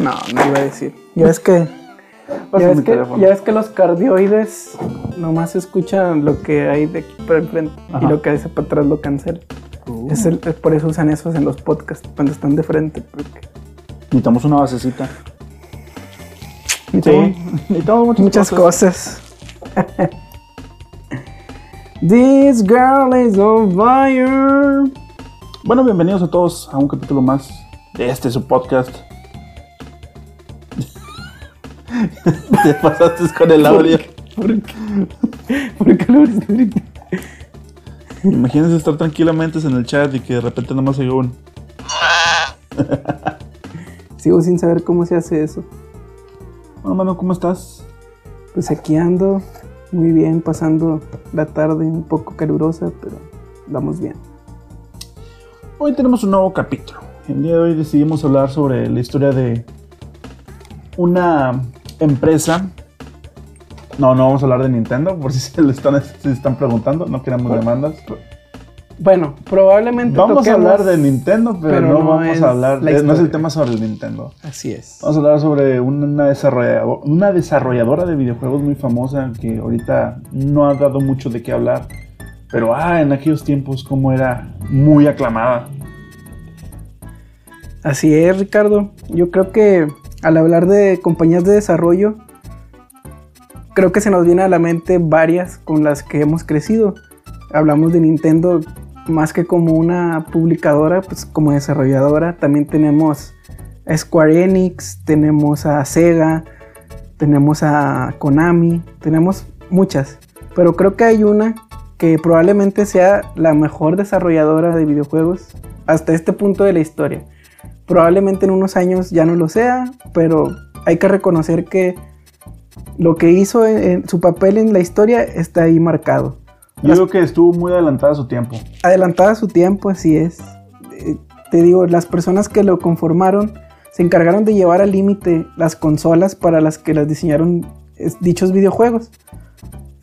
No, no iba a decir. Ya es que. Ya ves, que, ya ves que los cardioides nomás escuchan lo que hay de aquí para enfrente y lo que hay para atrás lo cancelan. Uh. Es, el- es por eso usan esos en los podcasts cuando están de frente. Porque Necesitamos una basecita. Sí. Necesitamos muchas, muchas cosas. This girl is on fire. Bueno, bienvenidos a todos a un capítulo más de este su podcast. Te pasaste con el audio. ¿Por qué? ¿Por qué lo abriste ahorita? Imagínense estar tranquilamente en el chat y que de repente nomás oiga un. Sigo sin saber cómo se hace eso. Bueno, mano, ¿cómo estás? Pues aquí ando muy bien, pasando la tarde un poco calurosa, pero vamos bien. Hoy tenemos un nuevo capítulo. El día de hoy decidimos hablar sobre la historia de una empresa. No, no vamos a hablar de Nintendo, por si se le están, se están preguntando. No queremos demandas. Bueno, probablemente Vamos a hablar de Nintendo, pero, pero no, no vamos a hablar. la de- no es el tema sobre el Nintendo. Así es. Vamos a hablar sobre una desarrolladora, una desarrolladora de videojuegos muy famosa que ahorita no ha dado mucho de qué hablar. Pero ah, en aquellos tiempos como era muy aclamada. Así es, Ricardo. Yo creo que al hablar de compañías de desarrollo, creo que se nos viene a la mente varias con las que hemos crecido. Hablamos de Nintendo más que como una publicadora, pues como desarrolladora. También tenemos a Square Enix, tenemos a Sega, tenemos a Konami, tenemos muchas. Pero creo que hay una que probablemente sea la mejor desarrolladora de videojuegos hasta este punto de la historia. Probablemente en unos años ya no lo sea, pero hay que reconocer que lo que hizo en, en su papel en la historia está ahí marcado. Yo Las- creo que estuvo muy adelantada a su tiempo. Adelantada a su tiempo, así es. Eh, te digo, las personas que lo conformaron se encargaron de llevar al límite las consolas para las que las diseñaron dichos videojuegos.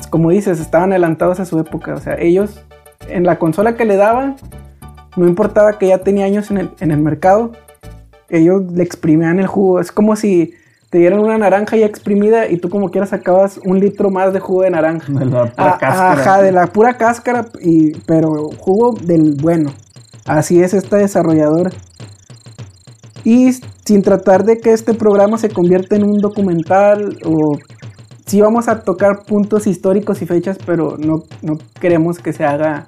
Como dices, estaban adelantados a su época. O sea, ellos en la consola que le daban, no importaba que ya tenía años en el, en el mercado, ellos le exprimían el jugo. Es como si te dieran una naranja ya exprimida y tú como quieras sacabas un litro más de jugo de naranja. De la pura Ah, cáscara. Ajá, de la pura cáscara, y, pero jugo del bueno. Así es esta desarrolladora. Y sin tratar de que este programa se convierta en un documental o sí vamos a tocar puntos históricos y fechas, pero no, no queremos que se haga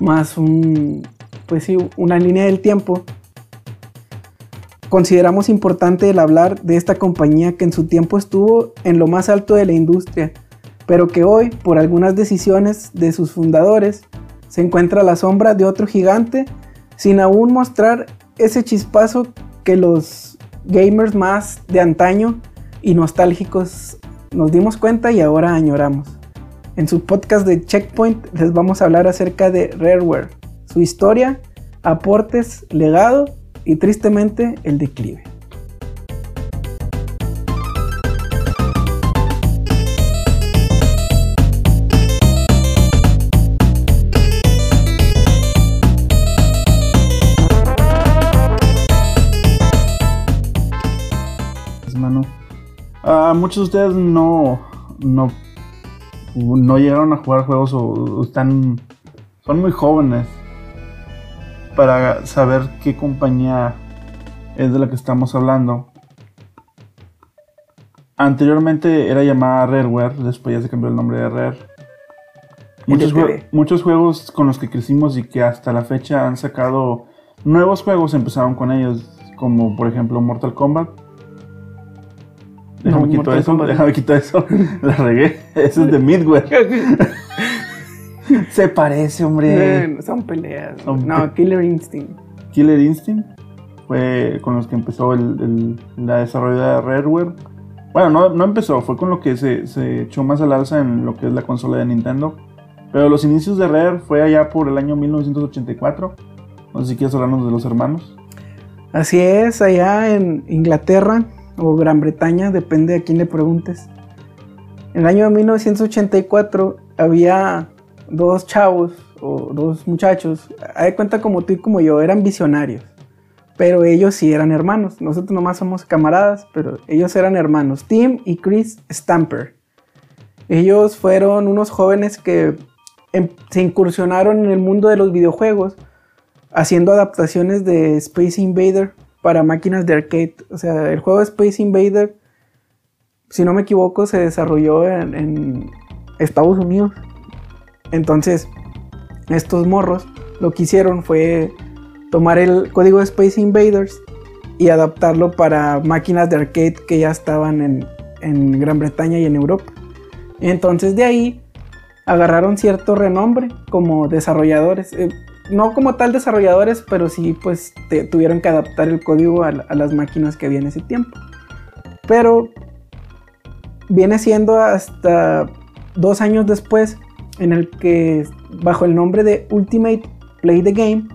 más un, pues sí, una línea del tiempo. Consideramos importante el hablar de esta compañía que en su tiempo estuvo en lo más alto de la industria, pero que hoy, por algunas decisiones de sus fundadores, se encuentra a la sombra de otro gigante, sin aún mostrar ese chispazo que los gamers más de antaño y nostálgicos nos dimos cuenta y ahora añoramos. En su podcast de Checkpoint les vamos a hablar acerca de Rareware, su historia, aportes, legado y tristemente el declive. mano. Ah, muchos de ustedes no, no, no llegaron a jugar juegos o están, son muy jóvenes para saber qué compañía es de la que estamos hablando. Anteriormente era llamada Rareware, después ya se cambió el nombre de Rare. Muchos, jue- muchos juegos con los que crecimos y que hasta la fecha han sacado nuevos juegos empezaron con ellos, como por ejemplo Mortal Kombat. Déjame No, Mortal eso, Kombat. déjame quito eso. La regué. Eso es de Midway. Se parece, hombre. Son peleas. Son No, Killer Instinct. Killer Instinct fue con los que empezó el, el- la desarrollo de Rareware. Bueno, no, no empezó, fue con lo que se, se echó más al alza en lo que es la consola de Nintendo. Pero los inicios de Rare fue allá por el año 1984. No sé si quieres hablarnos de los hermanos. Así es, allá en Inglaterra o Gran Bretaña, depende a quién le preguntes. En el año 1984 había dos chavos o dos muchachos, haz de cuenta como tú y como yo, eran visionarios. pero ellos sí eran hermanos. Nosotros nomás somos camaradas, pero ellos eran hermanos. Tim y Chris Stamper. Ellos fueron unos jóvenes que em- se incursionaron en el mundo de los videojuegos haciendo adaptaciones de Space Invader para máquinas de arcade. O sea, el juego Space Invader, si no me equivoco, se desarrolló en Estados Unidos. Entonces, estos morros lo que hicieron fue tomar el código de Space Invaders y adaptarlo para máquinas de arcade que ya estaban en, en Gran Bretaña y en Europa. Entonces de ahí agarraron cierto renombre como desarrolladores. Eh, no como tal desarrolladores, pero sí pues tuvieron que adaptar el código a las máquinas que había en ese tiempo. Pero viene siendo hasta dos años después en el que bajo el nombre de Ultimate Play the Game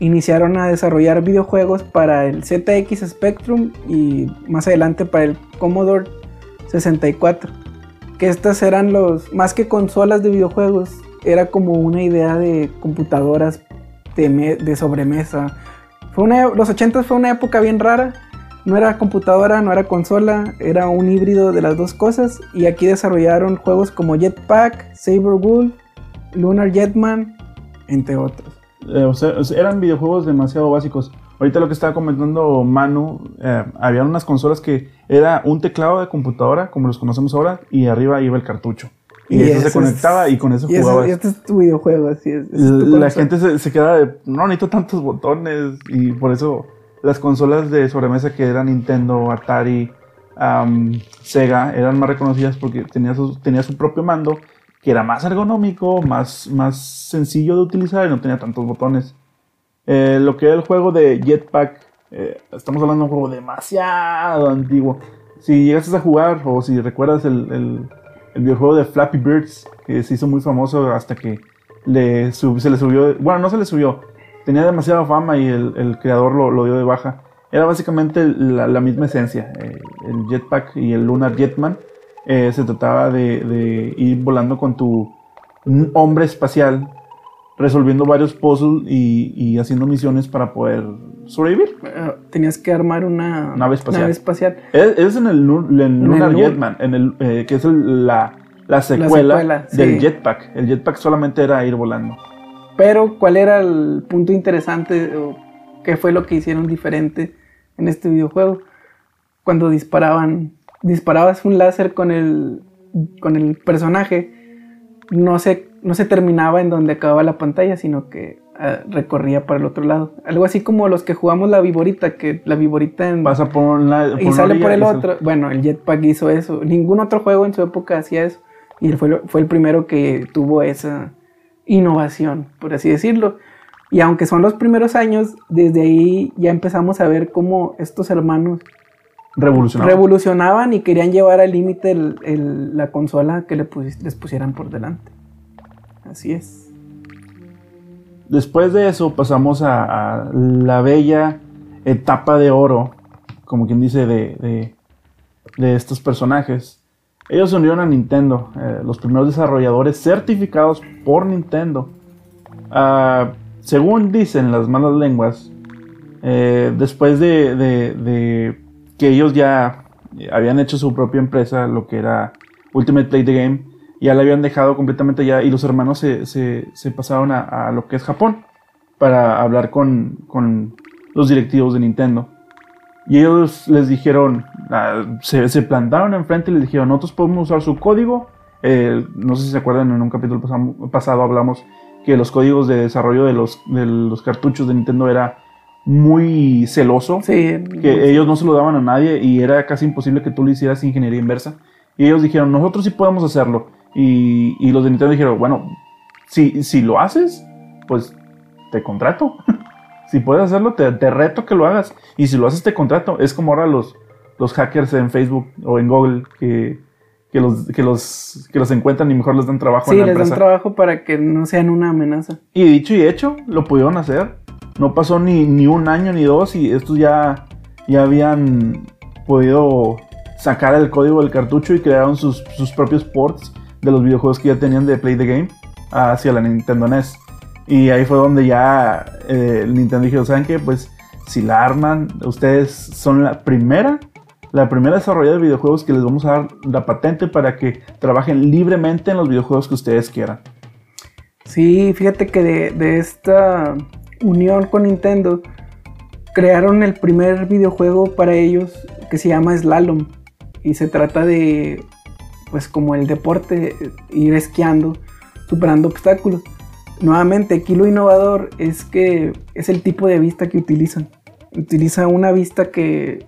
iniciaron a desarrollar videojuegos para el ZX Spectrum y más adelante para el Commodore 64 que estas eran los, más que consolas de videojuegos, era como una idea de computadoras de, me- de sobremesa. Fue una, los 80 fue una época bien rara, no era computadora, no era consola, era un híbrido de las dos cosas y aquí desarrollaron juegos como Jetpack, Saber Wolf, Lunar Jetman, entre otros. Eh, o sea, eran videojuegos demasiado básicos. Ahorita lo que estaba comentando Manu, eh, había unas consolas que era un teclado de computadora, como los conocemos ahora, y arriba iba el cartucho. Y, Y eso se es- conectaba y con eso Y, jugabas. y este es tu videojuego, así es. ese es tu la gente se, se queda de, no necesito tantos botones, y por eso las consolas de sobremesa que eran Nintendo, Atari, Sega, eran más reconocidas porque tenía su, su propio mando, que era más ergonómico, más, más sencillo de utilizar y no tenía tantos botones. Eh, lo que era el juego de Jetpack, eh, estamos hablando de un juego demasiado antiguo. Si llegaste a jugar o si recuerdas el, el- el videojuego de Flappy Birds, que se hizo muy famoso hasta que le se le subió, bueno, no se le subió, tenía demasiada fama y el, el creador lo, lo dio de baja. Era básicamente la, la misma esencia, eh, el Jetpack y el Lunar Jetman. eh, se trataba de, de ir volando con tu hombre espacial resolviendo varios puzzles y, y haciendo misiones para poder sobrevivir. Eh, Tenías que armar una Nave espacial. espacial. Es, es en el, en Lunar Lu- Jetman, en el, eh, que es el- la, la secuela, secuela, del sí. Jetpack. El Jetpack solamente era ir volando. Pero, ¿cuál era el punto interesante o qué fue lo que hicieron diferente en este videojuego? Cuando disparaban, disparabas un láser con el, con el personaje, no se, no se terminaba en donde acababa la pantalla, sino que ah, recorría para el otro lado. Algo así como los que jugamos la viborita, que la viborita en, Pasa por una, por y sale por el sale- otro. Bueno, el Jetpack hizo eso. Ningún otro juego en su época hacía eso. Y él fue, fue el primero que tuvo esa innovación, por así decirlo. Y aunque son los primeros años, desde ahí ya empezamos a ver cómo estos hermanos Revolucionario. revolucionaban y querían llevar al límite la consola que le les pusieran por delante. Así es. Después de eso pasamos a, a la bella etapa de oro, como quien dice, de, de- de estos personajes. Ellos se unieron a Nintendo, eh, los primeros desarrolladores certificados por Nintendo. Ah, según dicen las malas lenguas, eh, después de, de- que ellos ya habían hecho su propia empresa, lo que era Ultimate Play the Game, ya la habían dejado completamente ya y los hermanos se, se- pasaron a, lo que es Japón para hablar con los directivos de Nintendo. Y ellos les dijeron, ah, se, se plantaron enfrente y les dijeron, nosotros podemos usar su código. Eh, no sé si se acuerdan, en un capítulo pasam- pasado hablamos que los códigos de desarrollo de los, de los cartuchos de Nintendo era muy celoso Sí. que ellos no se lo daban a nadie y era casi imposible que tú le hicieras ingeniería inversa. Y ellos dijeron, nosotros sí podemos hacerlo. Y, y los de Nintendo dijeron, bueno, si, si lo haces, pues te contrato. si puedes hacerlo, te, te reto que lo hagas. Y si lo haces, te contrato. Es como ahora los, los hackers en Facebook o en Google que, que, los, que, los, que los encuentran y mejor les dan trabajo Sí, en la les dan trabajo para que no sean una amenaza. Y dicho y hecho, lo pudieron hacer. No pasó ni, ni un año ni dos y estos ya, ya habían podido sacar el código del cartucho y crearon sus, sus propios ports de los videojuegos que ya tenían de Play the Game hacia la Nintendo NES. Y ahí fue donde ya eh, Nintendo dijo, ¿saben qué? Pues si la arman, ustedes son la primera, la primera desarrolladora de videojuegos que les vamos a dar la patente para que trabajen libremente en los videojuegos que ustedes quieran. Sí, fíjate que de, de esta unión con Nintendo crearon el primer videojuego para ellos que se llama Slalom y se trata de pues como el deporte ir esquiando superando obstáculos nuevamente aquí lo innovador es que es el tipo de vista que utilizan utiliza una vista que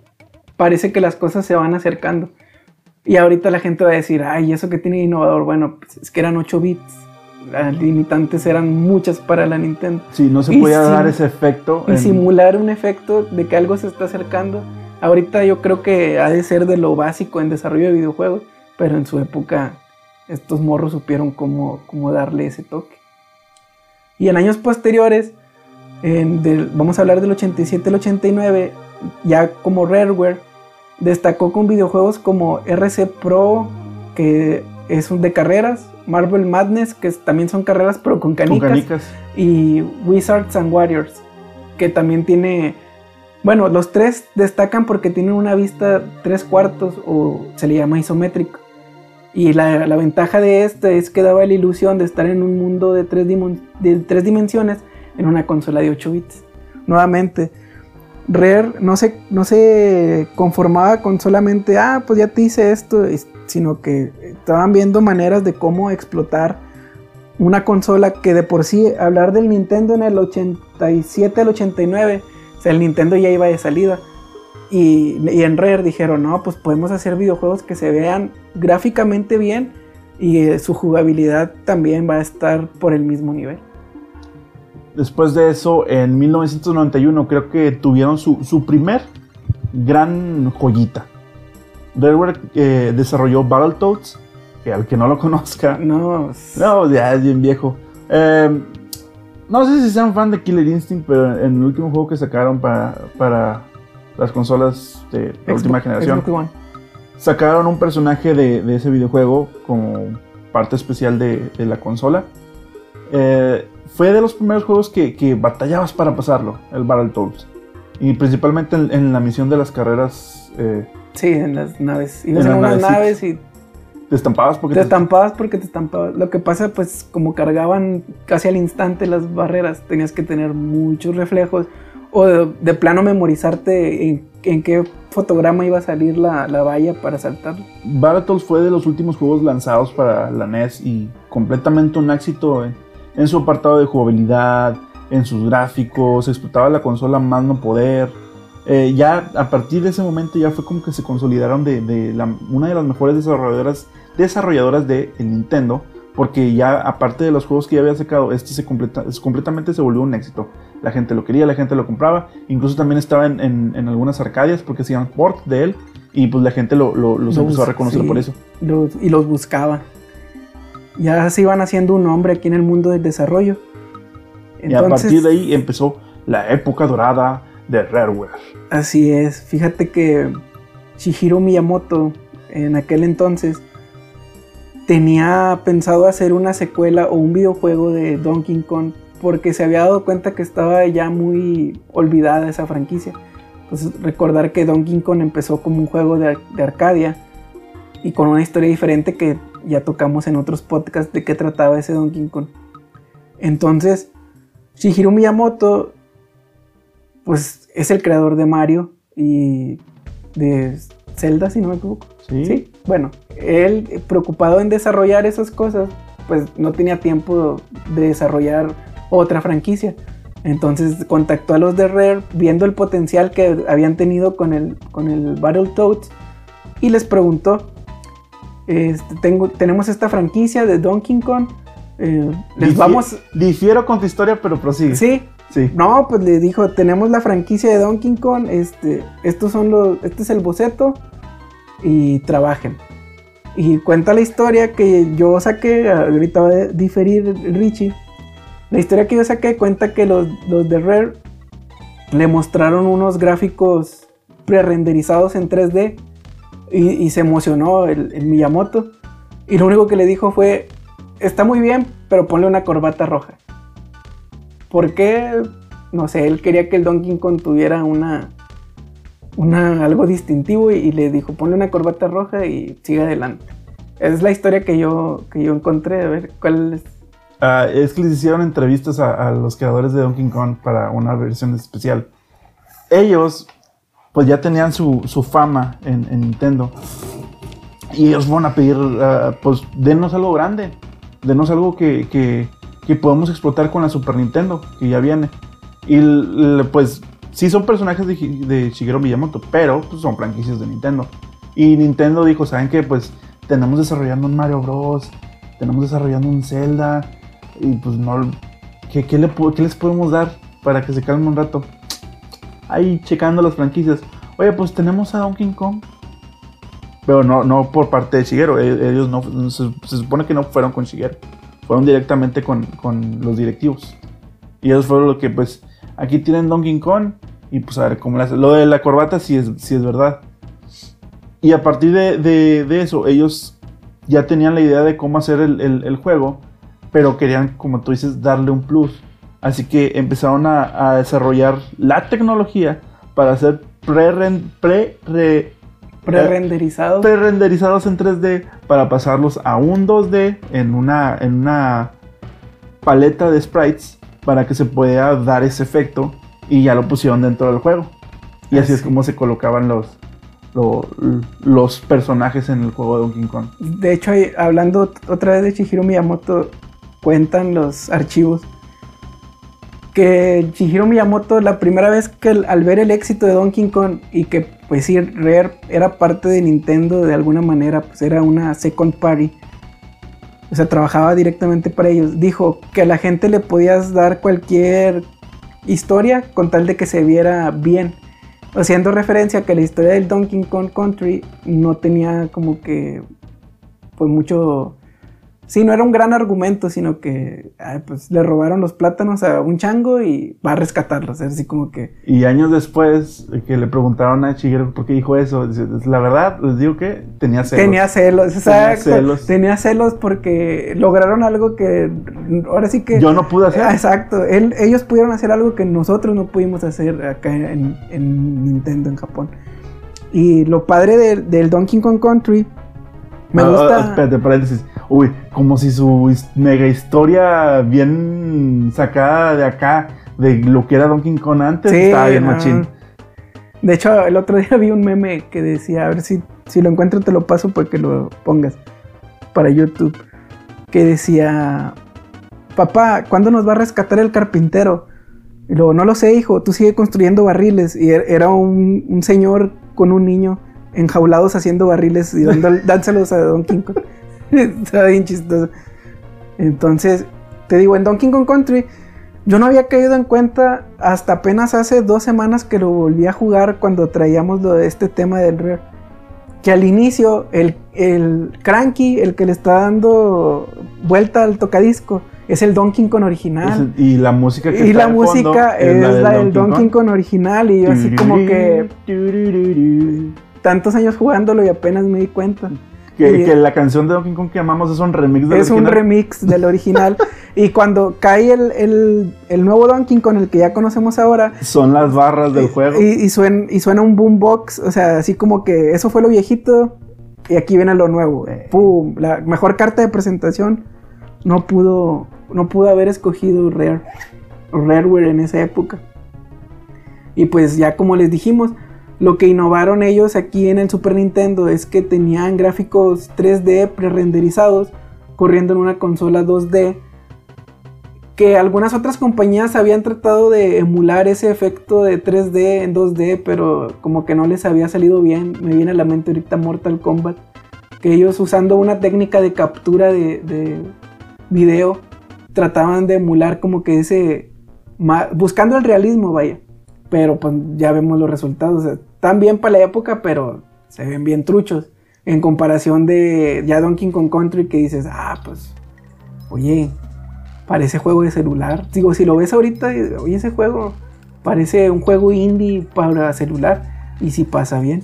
parece que las cosas se van acercando y ahorita la gente va a decir ay eso que tiene innovador bueno pues es que eran 8 bits las limitantes eran muchas para la Nintendo. Sí, no se podía dar ese efecto. Y simular un efecto de que algo se está acercando. Ahorita yo creo que ha de ser de lo básico en desarrollo de videojuegos, pero en su época estos morros supieron cómo, cómo darle ese toque. Y en años posteriores, vamos a hablar del 87 al 89, ya como Rareware, destacó con videojuegos como RC Pro, que es un de carreras, Marvel Madness, que también son carreras pero con canicas, y Wizards and Warriors, que también tiene, bueno, los tres destacan porque tienen una vista tres cuartos o se le llama isométrico. Y la, ventaja de este es que daba la ilusión de estar en un mundo de tres, de tres dimensiones en una consola de 8 bits. Nuevamente, Rare no se, no se conformaba con solamente, ah, pues ya te hice esto, sino que estaban viendo maneras de cómo explotar una consola que de por sí, hablar del Nintendo en el 87 al 89, o sea, el Nintendo ya iba de salida. Y, en Rare dijeron, no, pues podemos hacer videojuegos que se vean gráficamente bien y eh, su jugabilidad también va a estar por el mismo nivel. Después de eso, en 1991 creo que tuvieron su, su primer gran joyita. Rareware eh, desarrolló Battletoads, que al que no lo conozca. No, no ya es bien viejo. Em, no sé si sean fan de Killer Instinct, pero en el último juego que sacaron para, para las consolas de la última generación, sacaron un personaje de, ese videojuego como parte especial de, la consola. Eh, fue de los primeros juegos que, batallabas para pasarlo, el Battletoads. Y principalmente en, la misión de las carreras eh, Sí, en las naves. Ibas en, unas naves, y. Te estampabas porque te, estampabas porque te estampabas. Lo que pasa, pues, como cargaban casi al instante las barreras, tenías que tener muchos reflejos. O de, plano memorizarte en, qué fotograma iba a salir la, valla para saltar. Battletoads fue de los últimos juegos lanzados para la NES y completamente un éxito en su apartado de jugabilidad, en sus gráficos, explotaba la consola más no poder eh, ya a partir de ese momento ya fue como que se consolidaron de, una de las mejores desarrolladoras, desarrolladoras de Nintendo, porque ya aparte de los juegos que ya había sacado, este se completa, completamente se volvió un éxito. La gente lo quería, la gente lo compraba, incluso también estaba en, algunas arcadias porque hacían port de él y pues la gente lo, los, empezó a reconocer por eso. y los buscaba. Ya se iban haciendo un nombre aquí en el mundo del desarrollo. y a partir de ahí empezó la época dorada de Rareware. Así es, fíjate que Shihiro Miyamoto en aquel entonces tenía pensado hacer una secuela o un videojuego de Donkey Kong porque se había dado cuenta que estaba ya muy olvidada esa franquicia. Entonces recordar que Donkey Kong empezó como un juego de, de Arcadia y con una historia diferente que ya tocamos en otros podcasts de qué trataba ese Donkey Kong. Entonces, Shihiro Miyamoto pues es el creador de Mario y de Zelda, si no me equivoco. Sí. Bueno, él preocupado en desarrollar esas cosas, pues no tenía tiempo de desarrollar otra franquicia. Entonces contactó a los de Rare viendo el potencial que habían tenido con el, con el Battletoads y les preguntó, este, tengo, tenemos esta franquicia de Donkey Kong, eh, les vamos... Difiero con tu historia, pero prosigue. Sí, no, pues le dijo, tenemos la franquicia de Donkey Kong, este, estos son los, este es el boceto y trabajen. Y cuenta la historia que yo saqué, ahorita va a diferir Richie. La historia que yo saqué cuenta que los, de Rare le mostraron unos gráficos pre-renderizados en 3D y, se emocionó el, el Miyamoto. Y lo único que le dijo fue, está muy bien, pero ponle una corbata roja. ¿Por qué? no sé, él quería que el Donkey Kong tuviera una, una algo distintivo y, le dijo, ponle una corbata roja y sigue adelante. Es la historia que yo, que yo encontré, a ver cuál es. Ah, es que les hicieron entrevistas a, los creadores de Donkey Kong para una versión especial. Ellos, pues ya tenían su, fama en, Nintendo. Y ellos van a pedir, ah, pues, denos algo grande. Denos algo que, que, que podamos explotar con la Super Nintendo, que ya viene. Y pues sí son personajes de, Shigeru Miyamoto, pero pues, son franquicias de Nintendo. Y Nintendo dijo, ¿saben qué? Pues tenemos desarrollando un Mario Bros, tenemos desarrollando un Zelda, y pues no... ¿Qué, qué, les podemos dar para que se calme un rato? Ahí checando las franquicias. Oye, pues tenemos a Donkey Kong. Pero no, no por parte de Shigeru. E, ellos no, se, supone que no fueron con Shigeru. Fueron directamente con, con los directivos. Y ellos fueron lo que pues Aquí tienen Donkey Kong. Y pues a ver cómo. Lo de la corbata sí es, sí es verdad. Y a partir de, eso, ellos ya tenían la idea de cómo hacer el, juego. Pero querían, como tú dices, darle un plus. Así que empezaron a, desarrollar la tecnología para hacer pre, pre, pre pre-renderizados. Pre-renderizados en 3D para pasarlos a un 2D en una, en una paleta de sprites para que se pueda dar ese efecto y ya lo pusieron dentro del juego. Y así es como se colocaban los, los, personajes en el juego de Donkey Kong. De hecho, hablando otra vez de Chihiro Miyamoto, cuentan los archivos que Chihiro Miyamoto la primera vez que al ver el éxito de Donkey Kong y que pues sí, Rare era parte de Nintendo de alguna manera, pues era una second party o sea, trabajaba directamente para ellos, dijo que a la gente le podías dar cualquier historia con tal de que se viera bien. Haciendo referencia a que la historia del Donkey Kong Country no tenía como que pues mucho sí, no era un gran argumento, sino que pues le robaron los plátanos a un chango y va a rescatarlos, así como que... Y años después que le preguntaron a Shigeru por qué dijo eso, dice, la verdad, les digo que tenía celos. Tenía celos, exacto. Tenía celos. Tenía celos porque lograron algo que ahora sí que... Yo no pude hacer. Exacto, ellos pudieron hacer algo que nosotros no pudimos hacer acá en, Nintendo, en Japón. Y lo padre del Donkey Kong Country me ah, gusta. Ah, espérate, paréntesis. Uy, como si su mega historia bien sacada de acá, de lo que era Donkey Kong antes, estaba bien machín. De hecho, el otro día vi un meme que decía, a ver si, si lo encuentro te lo paso para que lo pongas para YouTube. Que decía, papá, ¿cuándo nos va a rescatar el carpintero? Y luego, no lo sé, hijo, tú sigue construyendo barriles. Y er, era un, un señor con un niño enjaulados haciendo barriles y dánselos a Donkey Kong. Está bien chistoso. Entonces, te digo, en Donkey Kong Country, yo no había caído en cuenta hasta apenas hace dos semanas que lo volví a jugar cuando traíamos lo de este tema del Rare. Que al inicio, el, el Cranky, el que le está dando vuelta al tocadisco, es el Donkey Kong original. y la música que Y la música es, la, del, Donkey, Kong original. Y yo así como que tantos años jugándolo y apenas me di cuenta. Que, la canción de Donkey Kong que amamos es un remix del es original. Es un remix del original. y cuando cae el, nuevo Donkey Kong, el que ya conocemos ahora. Son las barras del juego. Y, suena, y suena un boombox. O sea, así como que eso fue lo viejito. Y aquí viene lo nuevo. Eh. ¡Pum! La mejor carta de presentación. No pudo. No pudo haber escogido Rare. Rareware en esa época. Y pues ya como les dijimos lo que innovaron ellos aquí en el Super Nintendo es que tenían gráficos 3D pre-renderizados corriendo en una consola 2D. Que algunas otras compañías habían tratado de emular ese efecto de 3D en 2D, pero como que no les había salido bien. Me viene a la mente ahorita Mortal Kombat. Que ellos usando una técnica de captura de, de video trataban de emular como que ese... Buscando el realismo, vaya. Pero pues ya vemos los resultados. Están bien para la época, pero se ven bien truchos. En comparación de ya Donkey Kong Country que dices, ah, pues, oye, parece juego de celular. Digo, si lo ves ahorita, oye, ese juego parece un juego indie para celular. Y si pasa bien.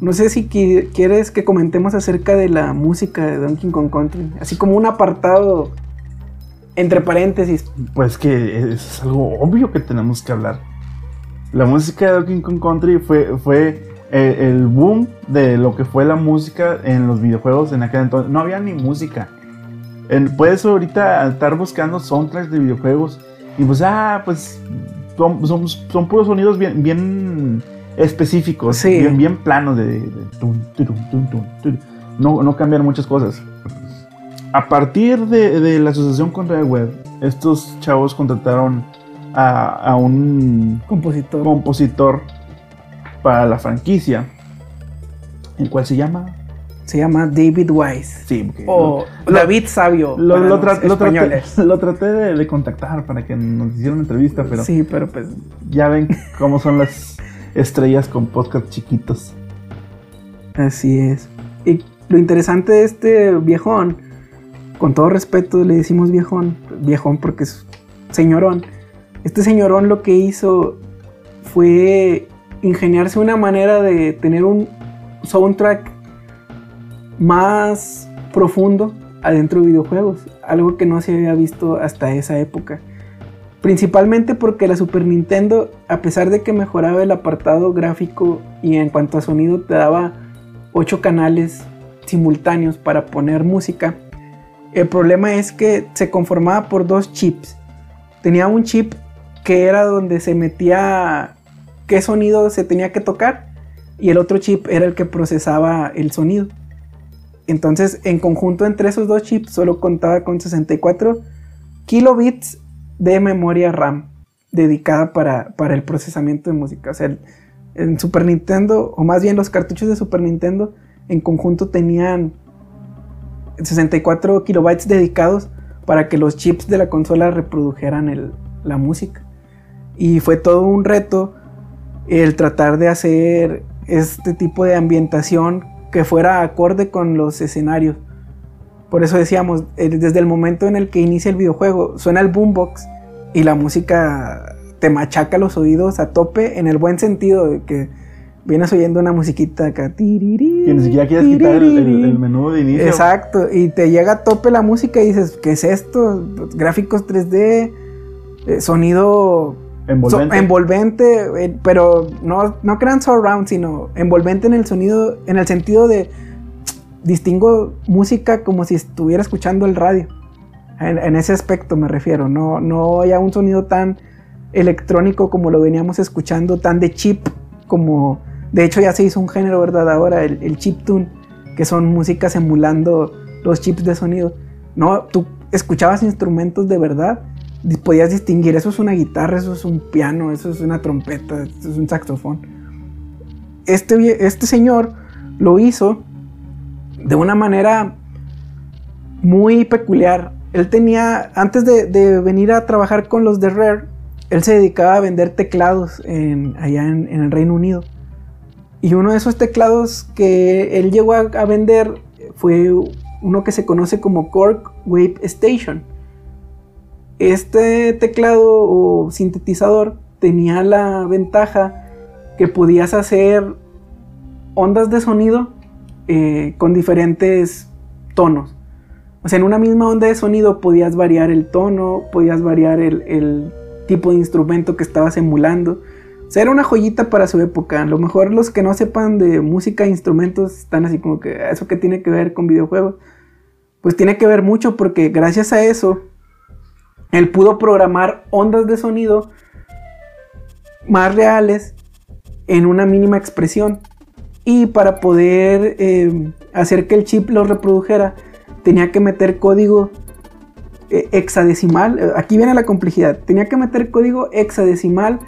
No sé si quieres que comentemos acerca de la música de Donkey Kong Country. Así como un apartado entre paréntesis. Pues que es algo obvio que tenemos que hablar. La música de Donkey Kong Country fue, fue eh, el boom de lo que fue la música en los videojuegos en aquel entonces. No había ni música. puedes ahorita estar buscando soundtracks de videojuegos y pues, ah, pues son, son, puros sonidos bien, bien específicos, bien, bien planos de, no, no cambian muchas cosas. A partir de, la asociación con Web, estos chavos contrataron a, un compositor. compositor para la franquicia, el cual se llama se llama David Wise. Sí, o David Sabio. Lo, lo, traté, de, contactar para que nos hicieran una entrevista, pero. Sí, pero pues. Ya ven cómo son las estrellas con podcast chiquitos. Así es. Y lo interesante de este viejón, con todo respeto le decimos viejón, viejón porque es señorón. Este señorón lo que hizo fue ingeniarse una manera de tener un soundtrack más profundo adentro de videojuegos, algo que no se había visto hasta esa época. Principalmente porque la Super Nintendo, a pesar de que mejoraba el apartado gráfico y en cuanto a sonido te daba 8 canales simultáneos para poner música, el problema es que se conformaba por dos chips. Tenía un chip que era donde se metía qué sonido se tenía que tocar y el otro chip era el que procesaba el sonido. Entonces, en conjunto entre esos dos chips, solo contaba con 64 kilobits de memoria RAM dedicada para, el procesamiento de música. O sea, en Super Nintendo, o más bien los cartuchos de Super Nintendo, en conjunto tenían 64 kilobytes dedicados para que los chips de la consola reprodujeran la música. Y fue todo un reto el tratar de hacer este tipo de ambientación que fuera acorde con los escenarios. Por eso decíamos, eh, desde el momento en el que inicia el videojuego, suena el boombox y la música te machaca los oídos a tope en el buen sentido de que vienes oyendo una musiquita acá. Que ni siquiera quieres quitar el, menú de inicio. Exacto, y te llega a tope la música y dices, ¿qué es esto? Gráficos 3D, eh, sonido Envolvente. Eh, pero no, no crean surround, sino envolvente en el sonido, en el sentido de distingo música como si estuviera escuchando el radio. En, ese aspecto me refiero, no, no haya un sonido tan electrónico como lo veníamos escuchando, tan de chip como... De hecho ya se hizo un género, ¿verdad? Ahora, el, el chip tune, que son músicas emulando los chips de sonido. No, tú escuchabas instrumentos de verdad podías distinguir, eso es una guitarra, eso es un piano, eso es una trompeta, eso es un saxofón. Este, este señor lo hizo de una manera muy peculiar. Él tenía, antes de, venir a trabajar con los de Rare, él se dedicaba a vender teclados allá en, el Reino Unido. Y uno de esos teclados que él llegó a, a vender fue uno que se conoce como Cork Wave Station este teclado o sintetizador tenía la ventaja que podías hacer ondas de sonido eh, con diferentes tonos. O sea, en una misma onda de sonido podías variar el tono, podías variar el, tipo de instrumento que estabas emulando. O sea, era una joyita para su época. A lo mejor los que no sepan de música e instrumentos están así como que eso que tiene que ver con videojuegos. Pues tiene que ver mucho porque gracias a eso él pudo programar ondas de sonido más reales en una mínima expresión. Y para poder eh, hacer que el chip lo reprodujera, tenía que meter código eh, hexadecimal. Aquí viene la complejidad. Tenía que meter código hexadecimal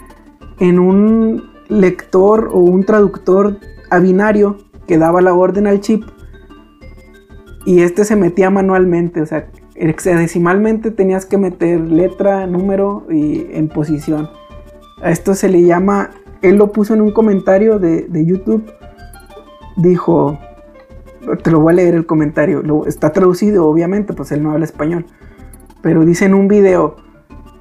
en un lector o un traductor a binario que daba la orden al chip. Y este se metía manualmente. O sea, hexadecimalmente tenías que meter letra, número y en posición. A esto se le llama, él lo puso en un comentario de, YouTube, dijo, te lo voy a leer el comentario, lo, está traducido obviamente, pues él no habla español, pero dice en un video,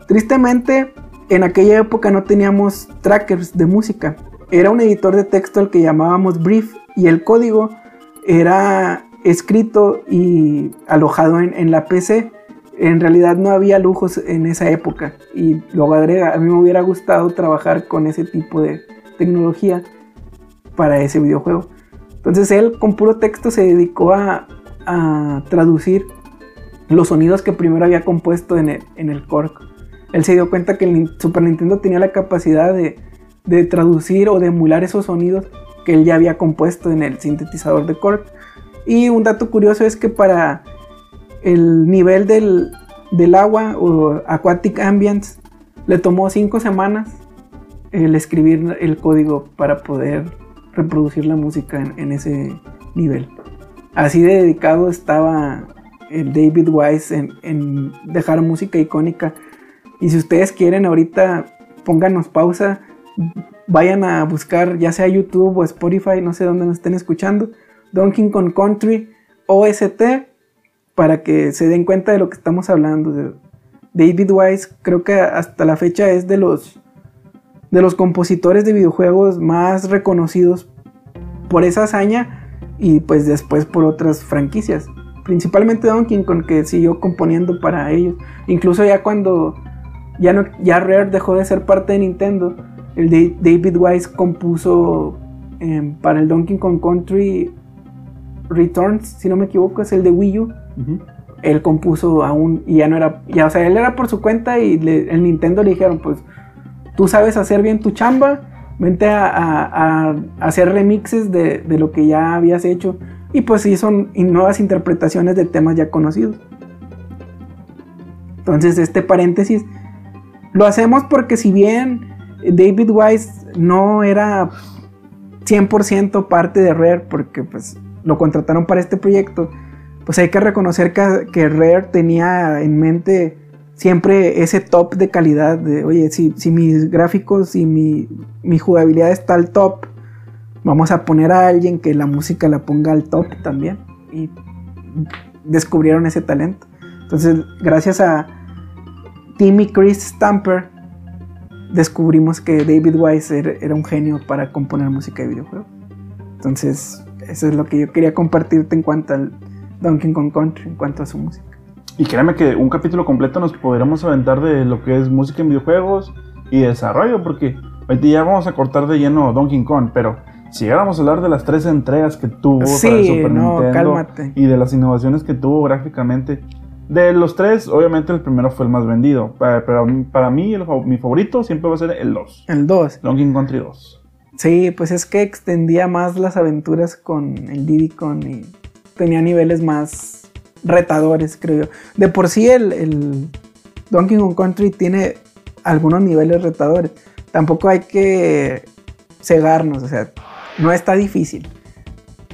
tristemente en aquella época no teníamos trackers de música, era un editor de texto al que llamábamos Brief y el código era escrito y alojado en, la PC en realidad no había lujos en esa época. Y luego agrega, a mí me hubiera gustado trabajar con ese tipo de tecnología para ese videojuego. Entonces él con puro texto se dedicó a, traducir los sonidos que primero había compuesto en el, en el Cork. Él se dio cuenta que el Super Nintendo tenía la capacidad de, de traducir o de emular esos sonidos que él ya había compuesto en el sintetizador de Cork. Y un dato curioso es que para el nivel del, agua o aquatic ambience le tomó cinco semanas el escribir el código para poder reproducir la música en, ese nivel. Así de dedicado estaba el David Wise en, en, dejar música icónica. Y si ustedes quieren ahorita pónganos pausa, vayan a buscar ya sea YouTube o Spotify, no sé dónde nos estén escuchando, Donkey Kong Country OST para que se den cuenta de lo que estamos hablando. David Wise creo que hasta la fecha es de los de los compositores de videojuegos más reconocidos por esa hazaña y pues después por otras franquicias. Principalmente Donkey Kong que siguió componiendo para ellos. Incluso ya cuando ya, no, ya Rare dejó de ser parte de Nintendo, el David Wise compuso em, para el Donkey Kong Country Returns, si no me equivoco, es el de Wii U. Él compuso aún y ya no era, ya, o sea, él era por su cuenta y el Nintendo le dijeron, pues tú sabes hacer bien tu chamba, vente a, hacer remixes de, lo que ya habías hecho. Y pues sí son nuevas interpretaciones de temas ya conocidos. Entonces este paréntesis lo hacemos porque si bien David Wise no era 100% parte de Rare porque pues lo contrataron para este proyecto, pues hay que reconocer que, Rare tenía en mente siempre ese top de calidad de, oye, si, mis gráficos y mi, mi, jugabilidad está al top, vamos a poner a alguien que la música la ponga al top también. Y descubrieron ese talento. Entonces, gracias a Timmy Chris Stamper, descubrimos que David Wise era un genio para componer música de videojuegos. Entonces, eso es lo que yo quería compartirte en cuanto al Donkey Kong Country en cuanto a su música. Y créeme que un capítulo completo nos podríamos aventar de lo que es música en videojuegos y desarrollo, porque ahorita ya vamos a cortar de lleno Donkey Kong, pero si llegáramos a hablar de las tres entregas que tuvo para Super Nintendo y de las innovaciones que tuvo gráficamente, de los tres, obviamente el primero fue el más vendido, pero para mí mi favorito siempre va a ser el 2. El 2. Donkey Kong Country 2. Sí, pues es que extendía más las aventuras con el Diddy Kong y tenía niveles más retadores, creo yo. De por sí el, Donkey Kong Country tiene algunos niveles retadores. Tampoco hay que cegarnos, o sea, no está difícil.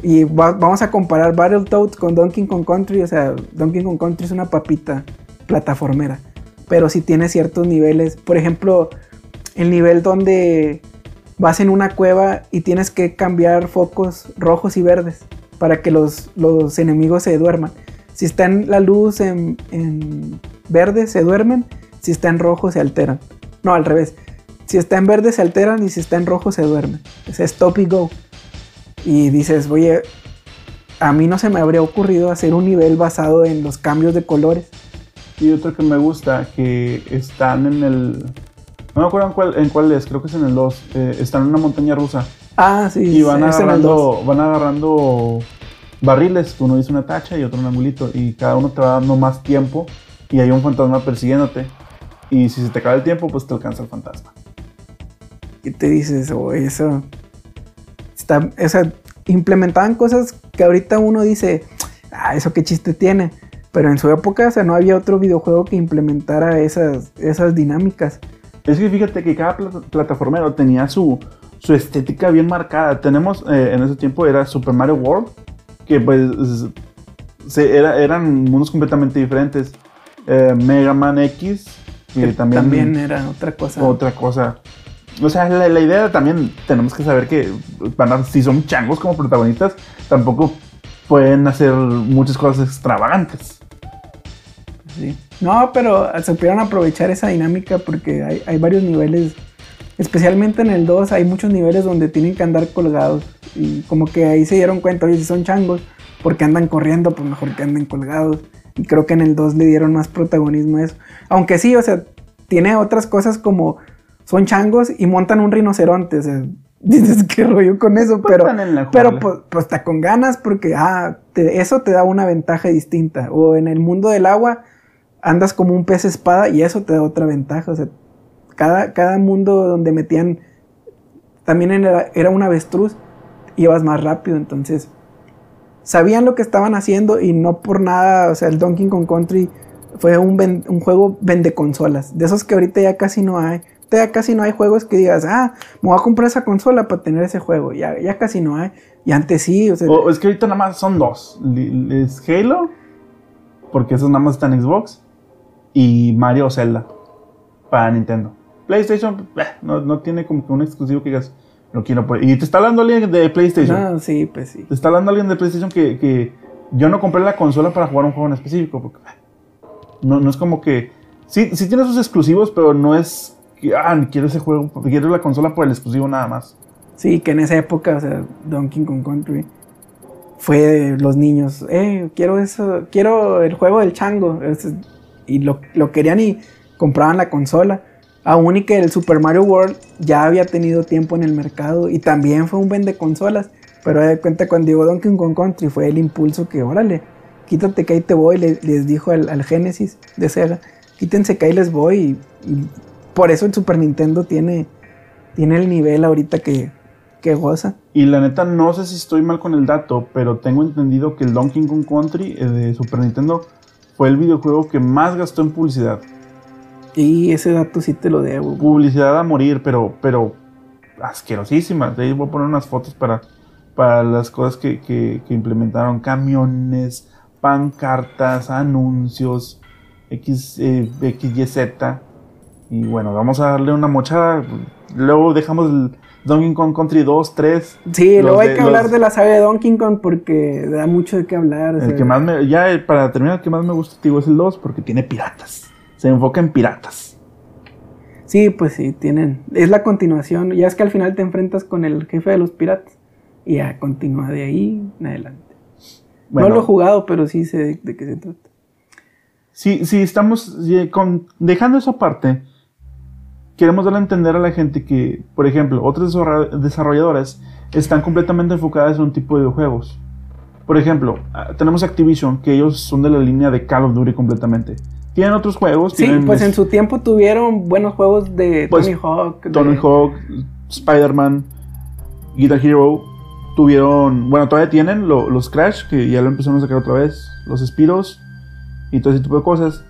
Y vamos a comparar Battletoads con Donkey Kong Country, o sea, Donkey Kong Country es una papita plataformera, pero sí tiene ciertos niveles. Por ejemplo, el nivel donde vas en una cueva y tienes que cambiar focos rojos y verdes para que los, enemigos se duerman. Si está en la luz en, verde, se duermen. Si está en rojo, se alteran. No, al revés. Si está en verde, se alteran. Y si está en rojo, se duermen. Es stop y go. Y dices, oye, a mí no se me habría ocurrido hacer un nivel basado en los cambios de colores. Y otro que me gusta, que están en el... No me acuerdo en cuál, en cuál es, creo que es en el 2. Eh, están en una montaña rusa. Ah, sí. Y van agarrando, van agarrando barriles. Uno dice una tacha y otro un angulito. Y cada uno te va dando más tiempo. Y hay un fantasma persiguiéndote. Y si se te acaba el tiempo, pues te alcanza el fantasma. Y te dices, oh, eso. Está, o sea, implementaban cosas que ahorita uno dice, ah, eso qué chiste tiene. Pero en su época, o sea, no había otro videojuego que implementara esas, esas dinámicas. Es que fíjate que cada plataformero tenía su, su estética bien marcada. Tenemos, eh, en ese tiempo era Super Mario World, que pues se, era, eran mundos completamente diferentes. Eh, Mega Man X, que, también, también, era otra cosa. Otra cosa. O sea, la, la, idea también tenemos que saber que van si son changos como protagonistas, tampoco pueden hacer muchas cosas extravagantes. Sí. No, pero supieron aprovechar esa dinámica porque hay, hay varios niveles Especialmente en el 2 hay muchos niveles donde tienen que andar colgados. Y como que ahí se dieron cuenta, oye, si son changos, porque andan corriendo, pues mejor que anden colgados. Y creo que en el 2 le dieron más protagonismo a eso. Aunque sí, o sea, tiene otras cosas como son changos y montan un rinoceronte. O sea, dices qué rollo con eso, Pues pero, pero pues, pues está con ganas porque ah, te- eso te da una ventaja distinta. O en el mundo del agua andas como un pez espada y eso te da otra ventaja. O sea, cada, cada mundo donde metían también era, era un avestruz, ibas más rápido. Entonces, sabían lo que estaban haciendo y no por nada, o sea, el Donkey Kong Country fue un, un juego vende consolas, de esos que ahorita ya casi no hay. Ya casi no hay juegos que digas, ah, me voy a comprar esa consola para tener ese juego. Ya, ya casi no hay. Y antes sí, o es que ahorita nada más son dos. Es Halo, porque esos nada más están en Xbox, y Mario Zelda para Nintendo. PlayStation eh, no, no tiene como que un exclusivo que digas, no quiero. por-". Y te está hablando alguien de PlayStation. no, sí, pues sí. Te está hablando alguien de PlayStation que, que yo no compré la consola para jugar un juego en específico. Porque eh, no, no es como que. Sí, sí tiene sus exclusivos, pero no es que. Ah, quiero ese juego. Quiero la consola por el exclusivo nada más. Sí, que en esa época, o sea, Donkey Kong Country fue de los niños, eh, quiero eso, quiero el juego del chango. Es- y lo, lo querían y compraban la consola. Aún y que el Super Mario World ya había tenido tiempo en el mercado y también fue un vende consolas. Pero de cuenta cuando llegó Donkey Kong Country fue el impulso que, órale, quítate que ahí te voy, le- les dijo al, al Genesis de Sega, quítense que ahí les voy. Y, y por eso el Super Nintendo tiene, tiene el nivel ahorita que, que goza. Y la neta, no sé si estoy mal con el dato, pero tengo entendido que el Donkey Kong Country eh, de Super Nintendo fue el videojuego que más gastó en publicidad. Y ese dato sí te lo debo. Publicidad a morir, pero, pero asquerosísima. De ahí voy a poner unas fotos para, para las cosas que, que- que implementaron. Camiones, pancartas, anuncios, X, eh, XYZ. Y bueno, vamos a darle una mochada. Luego dejamos el Donkey Kong Country 2, 3. Sí, luego hay de- que hablar los- de la saga de Donkey Kong porque da mucho de qué hablar. o El sea, que más me, ya eh, para terminar, el que más me gusta digo, es el 2 porque tiene piratas. Se enfoca en piratas. Sí, pues sí, tienen. Es la continuación. Ya es que al final te enfrentas con el jefe de los piratas. Y ya continúa de ahí en adelante. Bueno, No lo he jugado, pero sí sé de, de qué se trata. si, si estamos con- dejando eso aparte, queremos darle a entender a la gente que, por ejemplo, otras desarroll- desarrolladoras están completamente enfocadas en un tipo de videojuegos. Por ejemplo, ah, tenemos Activision, que ellos son de la línea de Call of Duty completamente. Tienen otros juegos. Sí, tienen pues en su tiempo tuvieron buenos juegos de Pues, Tony Hawk. de- Tony Hawk, Spider-Man, Guitar Hero, tuvieron, bueno, todavía tienen lo- los Crash, que ya lo empezaron a sacar otra vez, los Spiros y todo ese tipo de cosas.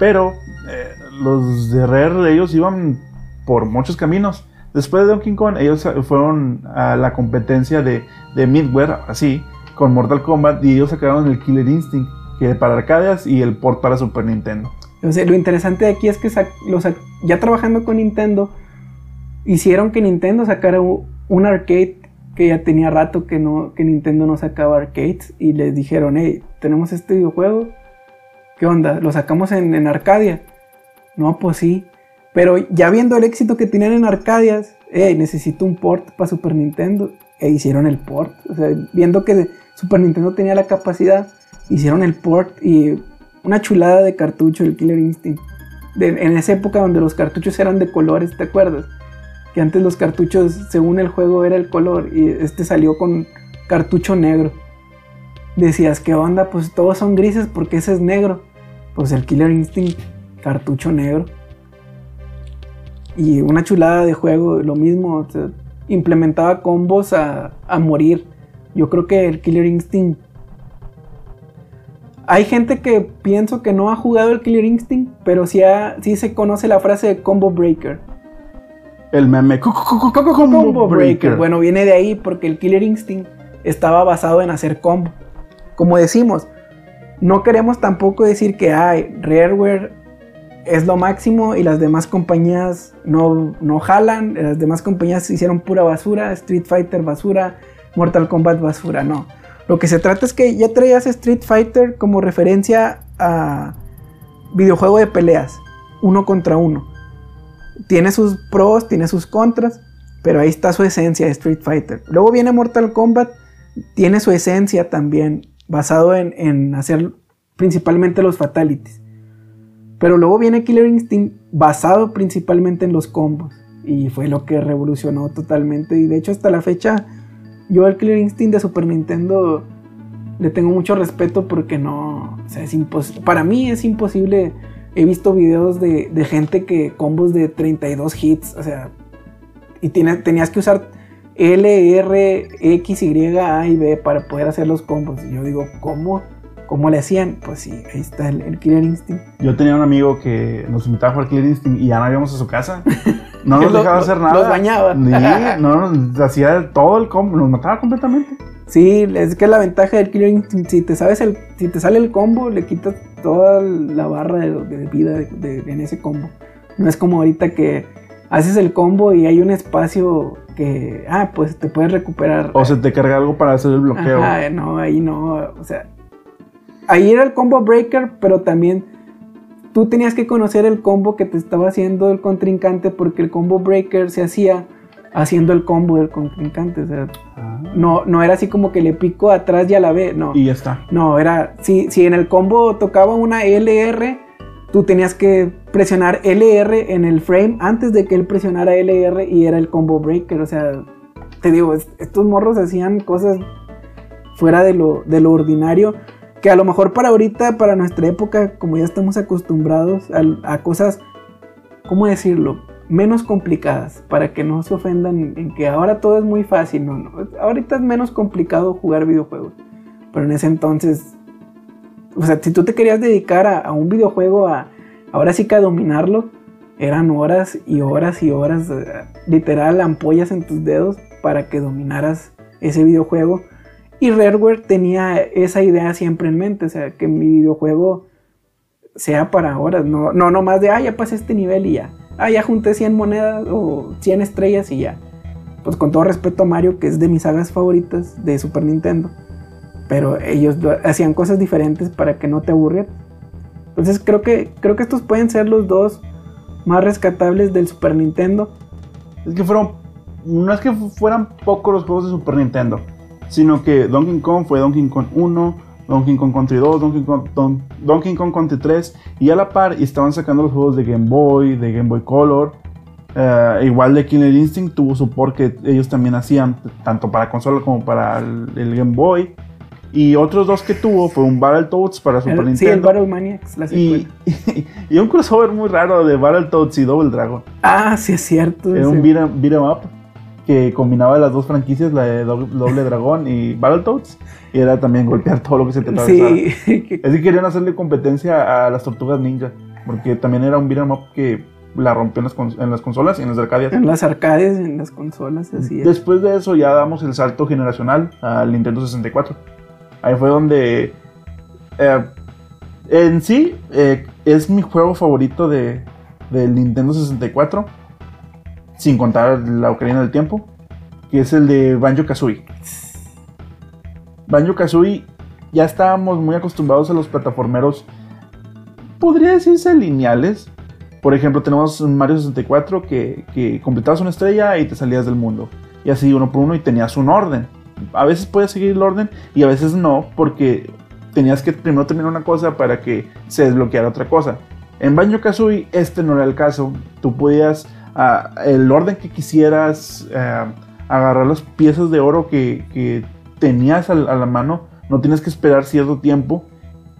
Pero eh, los de Rare, ellos iban por muchos caminos. Después de Donkey Kong, ellos fueron a la competencia de, Midware, así, con Mortal Kombat, y ellos sacaron el Killer Instinct, que para arcades y el port para Super Nintendo. Lo interesante de aquí es que ya trabajando con Nintendo, hicieron que Nintendo sacara un arcade que ya tenía rato que, no, que Nintendo no sacaba arcades y les dijeron, hey, tenemos este videojuego, ¿qué onda? ¿Lo sacamos en, en Arcadia? No, pues sí. Pero ya viendo el éxito que tenían en Arcadias, hey, necesito un port para Super Nintendo. E hicieron el port. O sea, viendo que Super Nintendo tenía la capacidad, hicieron el port y una chulada de cartucho, el Killer Instinct. En esa época donde los cartuchos eran de colores, ¿te acuerdas? Que antes los cartuchos, según el juego, era el color y este salió con cartucho negro. Decías, ¿qué onda? Pues todos son grises porque ese es negro. Pues el Killer Instinct, cartucho negro. Y una chulada de juego, lo mismo, o sea, implementaba combos a, a morir. Yo creo que el Killer Instinct hay gente que pienso que no ha jugado el Killer Instinct, pero sí, ha- sí se conoce la frase de Combo Breaker. El meme. Combo Breaker. Bueno, viene de ahí porque el Killer Instinct estaba basado en hacer combo. Como decimos, no queremos tampoco decir que ay, Rareware es lo máximo y las demás compañías no, no jalan, las demás compañías hicieron pura basura, Street Fighter basura, Mortal Kombat basura, no. Lo que se trata es que ya traías Street Fighter como referencia a videojuego de peleas, uno contra uno. Tiene sus pros, tiene sus contras, pero ahí está su esencia de Street Fighter. Luego viene Mortal Kombat, tiene su esencia también, basado en, en hacer principalmente los fatalities. Pero luego viene Killer Instinct basado principalmente en los combos. Y fue lo que revolucionó totalmente. Y de hecho hasta la fecha yo al Killer Instinct de Super Nintendo le tengo mucho respeto porque no... O sea, es imposible. Para mí es imposible. He visto videos de, de gente que combos de 32 hits. O sea... Y tenías que usar L, R, X, Y, A y B para poder hacer los combos. Y yo digo, ¿cómo? ¿Cómo le hacían? Pues sí, ahí está el, Killer Instinct. Yo tenía un amigo que nos invitaba a jugar Killer Instinct y ya no íbamos a su casa. No nos dejaba hacer nada. Nos bañaba. Sí, no, nos hacía todo el combo, nos mataba completamente. Sí, es que la ventaja del Killer Instinct, si te sabes el, si te sale el combo, le quitas toda la barra de, vida en ese combo. No es como ahorita que haces el combo y hay un espacio que, ah, pues te puedes recuperar. O se te carga algo para hacer el bloqueo. Ah, no, ahí no, o sea, ahí era el combo breaker, pero también tú tenías que conocer el combo que te estaba haciendo el contrincante porque el combo breaker se hacía haciendo el combo del contrincante. O sea, ah. no, no era así como que le pico atrás y a la vez, no. Y ya está. No, era, si, si en el combo tocaba una LR, tú tenías que presionar LR en el frame antes de que él presionara LR y era el combo breaker. O sea, te digo, estos morros hacían cosas fuera de lo, de lo ordinario que a lo mejor para ahorita, para nuestra época, como ya estamos acostumbrados a, cosas, ¿cómo decirlo? Menos complicadas, para que no se ofendan en que ahora todo es muy fácil. No, ahorita es menos complicado jugar videojuegos. Pero en ese entonces, o sea, si tú te querías dedicar a, un videojuego, a, ahora sí que a dominarlo, eran horas y horas y horas, eh, literal, ampollas en tus dedos para que dominaras ese videojuego y Rareware tenía esa idea siempre en mente, o sea, que mi videojuego sea para ahora, no, no nomás de, ah, ya pasé este nivel y ya, ah, ya junté 100 monedas o 100 estrellas y ya. Pues con todo respeto a Mario, que es de mis sagas favoritas de Super Nintendo, pero ellos hacían cosas diferentes para que no te aburrieras. Entonces creo que, creo que estos pueden ser los dos más rescatables del Super Nintendo. Es que fueron, no es que fueran pocos los juegos de Super Nintendo sino que Donkey Kong fue Donkey Kong 1, Donkey Kong Country 2, Donkey Kong, Donkey Kong Country 3 y a la par estaban sacando los juegos de Game Boy, de Game Boy Color. Eh, igual de Killer Instinct tuvo support que ellos también hacían tanto para consola como para el, Game Boy. Y otros dos que tuvo fue un Battletoads para Super Nintendo. Sí, el Battle Maniacs, la y, y, un crossover muy raro de Battletoads y Double Dragon. Ah, sí, es cierto. Era un beat em up que combinaba las dos franquicias, la de Doble Dragón y Battletoads, y era también golpear todo lo que se te atravesara. Sí. Es que querían hacerle competencia a las Tortugas Ninja, porque también era un beat'em up que la rompió en las, consolas y en las arcadias. En las arcades, en las consolas, así es. Después de eso ya damos el salto generacional al Nintendo 64. Ahí fue donde... Eh, en sí, eh, es mi juego favorito de, del Nintendo 64 sin contar la Ocarina del Tiempo, que es el de Banjo Kazooie. Banjo Kazooie ya estábamos muy acostumbrados a los plataformeros, podría decirse lineales. Por ejemplo, tenemos Mario 64 que, que completabas una estrella y te salías del mundo. Y así uno por uno y tenías un orden. A veces puedes seguir el orden y a veces no, porque tenías que primero terminar una cosa para que se desbloqueara otra cosa. En Banjo Kazooie este no era el caso. Tú podías el orden que quisieras, eh, agarrar las piezas de oro que, tenías a, la mano, no tienes que esperar cierto tiempo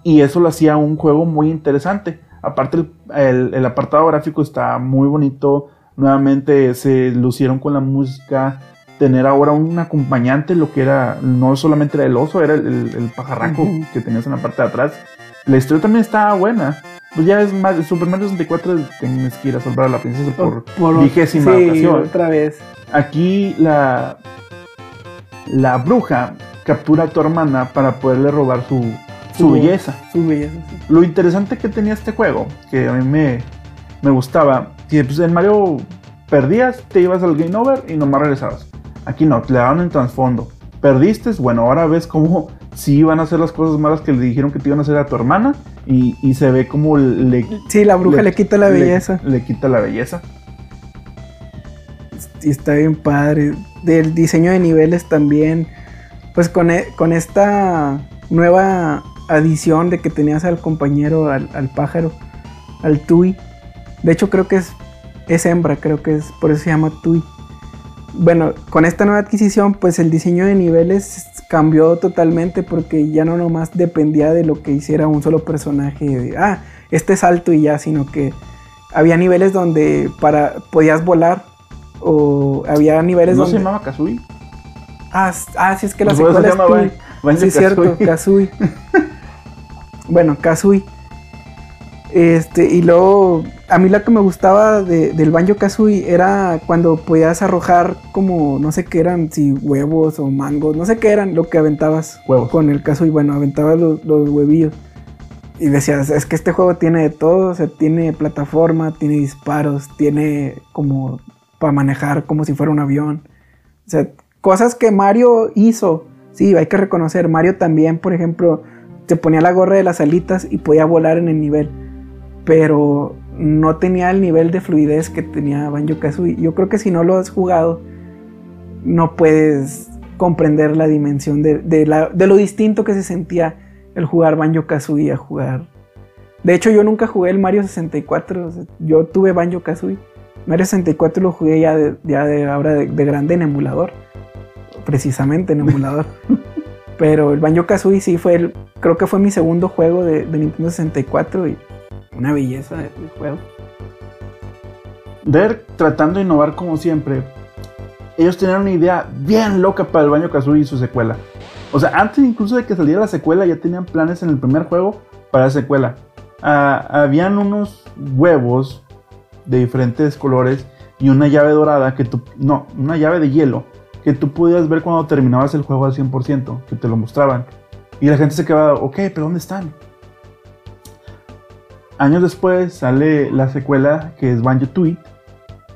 y eso lo hacía un juego muy interesante. Aparte el, apartado gráfico está muy bonito, nuevamente se lucieron con la música, tener ahora un acompañante, lo que era, no solamente era el oso, era el, pajarraco que tenías en la parte de atrás. La historia también estaba buena. Pues ya es más, Super Mario 64 tienes que ir a salvar a la princesa por, vigésima ocasión. otra vez. Aquí la, la bruja captura a tu hermana para poderle robar su, su, belleza. Su belleza, Lo interesante que tenía este juego, que a mí me, me gustaba, que pues en Mario perdías, te ibas al game over y nomás regresabas. Aquí no, te le daban en trasfondo. Perdiste, bueno, ahora ves cómo si iban a hacer las cosas malas que le dijeron que te iban a hacer a tu hermana y, se ve como le... Sí, la bruja le, quita la belleza. Le, quita la belleza. Y está bien padre. Del diseño de niveles también. Pues con, e, con esta nueva adición de que tenías al compañero, al, al pájaro, al Tui. De hecho, creo que es, es hembra, creo que es por eso se llama Tui. Bueno, con esta nueva adquisición, pues el diseño de niveles cambió totalmente porque ya no nomás dependía de lo que hiciera un solo personaje, de, ah, este salto y ya, sino que había niveles donde para podías volar o había niveles ¿No donde... se llamaba Kazooie? Ah, ah, sí, es que la Por eso secuela se es llama Banjo Sí, es cierto, Kazooie. Kazooie. bueno, Kazooie. Este, y luego, a mí lo que me gustaba de- del Banjo Kazooie era cuando podías arrojar como, no sé qué eran, si huevos o mangos, no sé qué eran lo que aventabas Huevos. con el Kazooie. Bueno, aventabas los, los huevillos. Y decías, es que este juego tiene de todo, o sea, tiene plataforma, tiene disparos, tiene como para manejar como si fuera un avión. O sea, cosas que Mario hizo. Sí, hay que reconocer, Mario también, por ejemplo, se ponía la gorra de las alitas y podía volar en el nivel. Pero no tenía el nivel de fluidez que tenía Banjo Kazooie. Yo creo que si no lo has jugado, no puedes comprender la dimensión de, de la- de lo distinto que se sentía el jugar Banjo Kazooie a jugar. De hecho, yo nunca jugué el Mario 64. o sea, yo tuve Banjo Kazooie. Mario 64 lo jugué ya de, ya de ahora de, de grande en emulador. Precisamente en emulador. Pero el Banjo Kazooie sí fue el. Creo que fue mi segundo juego de, de Nintendo 64 y una belleza de, de juego. Rare, tratando de innovar como siempre, ellos tenían una idea bien loca para el Banjo Kazooie y su secuela. O sea, antes incluso de que saliera la secuela, ya tenían planes en el primer juego para la secuela. Ah, habían unos huevos de diferentes colores y una llave dorada que tú. No, una llave de hielo que tú podías ver cuando terminabas el juego al 100%, que te lo mostraban. Y la gente se quedaba, ok, pero ¿dónde están? Años después sale la secuela que es Banjo Tooie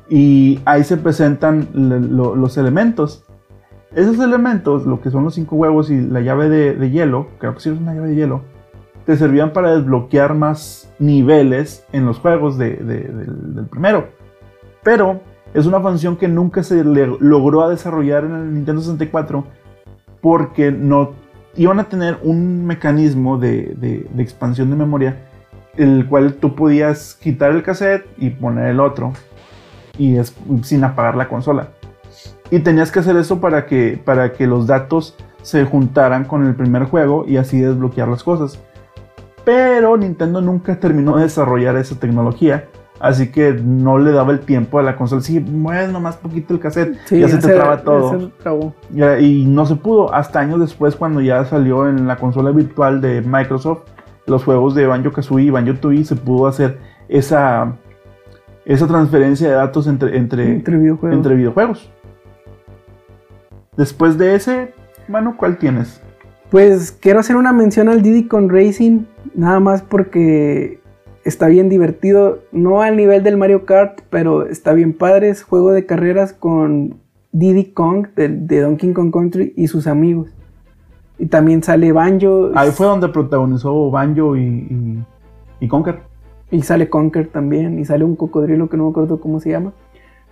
y ahí se presentan los elementos. Esos elementos, lo que son los cinco huevos y la llave de, hielo, creo que sí es una llave de hielo, te servían para desbloquear más niveles en los juegos de- de- del, primero. Pero es una función que nunca se le logró desarrollar en el Nintendo 64 porque no iban a tener un mecanismo de expansión de memoria el cual tú podías quitar el cassette y poner el otro y es sin apagar la consola. Y tenías que hacer eso para que, para que los datos se juntaran con el primer juego y así desbloquear las cosas. Pero Nintendo nunca terminó de desarrollar esa tecnología. Así que no le daba el tiempo a la consola. Si mueves nomás poquito el cassette, ya se te traba todo. y no se pudo hasta años después cuando ya salió en la consola virtual de Microsoft los juegos de Banjo Kazooie y Banjo Tooie se pudo hacer esa esa transferencia de datos entre entre, Entre videojuegos. entre videojuegos. Después de ese, mano, ¿cuál tienes? Pues quiero hacer una mención al Diddy con Racing, nada más porque está bien divertido, no al nivel del Mario Kart, pero está bien padre, es juego de carreras con Diddy Kong de, de Donkey Kong Country y sus amigos. Y también sale Banjo Ahí fue donde protagonizó Banjo y, y, y Conker. y sale Conker también y sale un cocodrilo que no me acuerdo cómo se llama.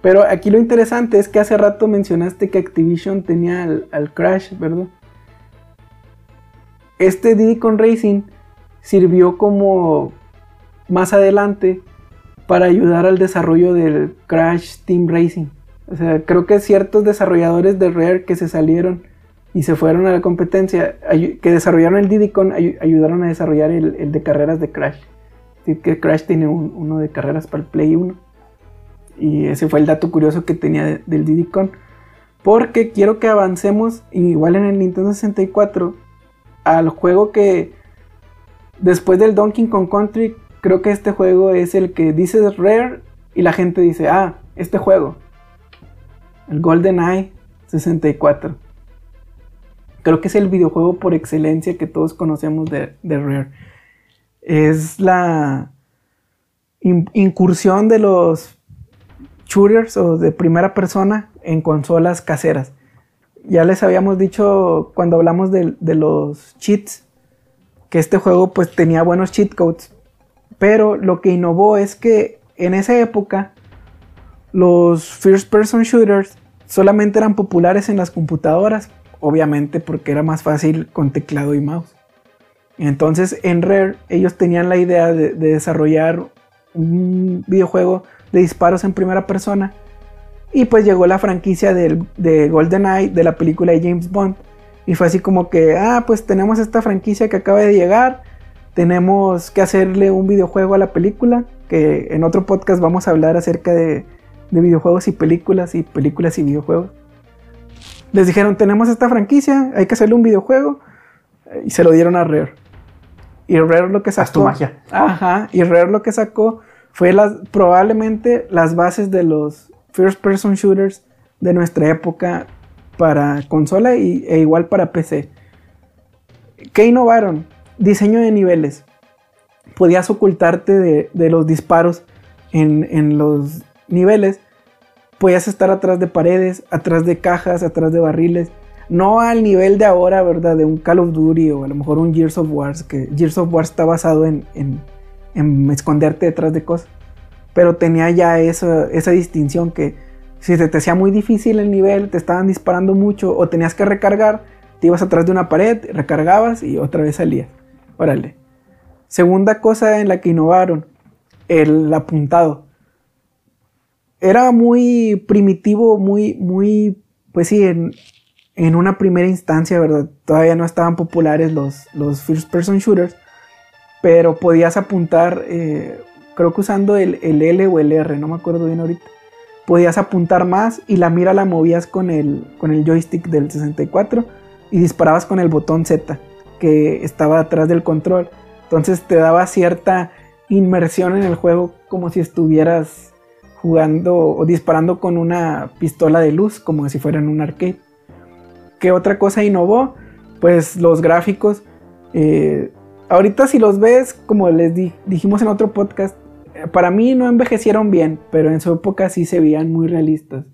Pero aquí lo interesante es que hace rato mencionaste que Activision tenía al, al Crash, ¿verdad? Este Diddy con Racing sirvió como más adelante para ayudar al desarrollo del Crash Team Racing. O sea, creo que ciertos desarrolladores de Rare que se salieron y se fueron a la competencia, que desarrollaron el Diddy Con, ayu- ayudaron a desarrollar el, el de carreras de Crash. Así que Crash tiene un- uno de carreras para el Play 1. Y ese fue el dato curioso que tenía de- del Diddy Con. Porque quiero que avancemos, igual en el Nintendo 64, al juego que después del Donkey Kong Country, creo que este juego es el que dice Rare y la gente dice, ah, este juego. El GoldenEye 64. Creo que es el videojuego por excelencia que todos conocemos de, Rare. Es la in- incursión de los shooters o de primera persona en consolas caseras. Ya les habíamos dicho cuando hablamos de, de los cheats que este juego pues tenía buenos cheat codes. Pero lo que innovó es que en esa época los first person shooters solamente eran populares en las computadoras, obviamente porque era más fácil con teclado y mouse. Entonces en Rare ellos tenían la idea de, desarrollar un videojuego de disparos en primera persona. Y pues llegó la franquicia de GoldenEye, de la película de James Bond. Y fue así como que, ah, pues tenemos esta franquicia que acaba de llegar. Tenemos que hacerle un videojuego a la película. Que en otro podcast vamos a hablar acerca de, de videojuegos y películas y películas y videojuegos. Les dijeron, tenemos esta franquicia, hay que hacerle un videojuego. Y se lo dieron a Rare. Y Rare lo que sacó. tu magia. Ajá. Y Rare lo que sacó fue las, probablemente las bases de los first person shooters de nuestra época para consola y, e igual para PC. ¿Qué innovaron? Diseño de niveles. Podías ocultarte de, los disparos en, en, los niveles. Podías estar atrás de paredes, atrás de cajas, atrás de barriles no al nivel de ahora, ¿verdad? De un Call of Duty o a lo mejor un Gears of War, que Gears of War está basado en, esconderte detrás de cosas. Pero tenía ya esa, esa distinción que si te hacía muy difícil el nivel, te estaban disparando mucho o tenías que recargar, te ibas atrás de una pared, recargabas y otra vez salías. Órale. Segunda cosa en la que innovaron, el apuntado. Era muy primitivo, muy, muy, pues sí, en, en una primera instancia, ¿verdad? Todavía no estaban populares los, los first person shooters, pero podías apuntar, eh, creo que usando el, L o el R, no me acuerdo bien ahorita. Podías apuntar más y la mira la movías con el, con el joystick del 64 y disparabas con el botón Z que estaba atrás del control. Entonces te daba cierta inmersión en el juego como si estuvieras jugando o disparando con una pistola de luz, como si fuera en un arcade. ¿Qué otra cosa innovó? Pues los gráficos. Eh, ahorita si los ves, como les dijimos en otro podcast, eh, para mí no envejecieron bien, pero en su época sí se veían muy realistas.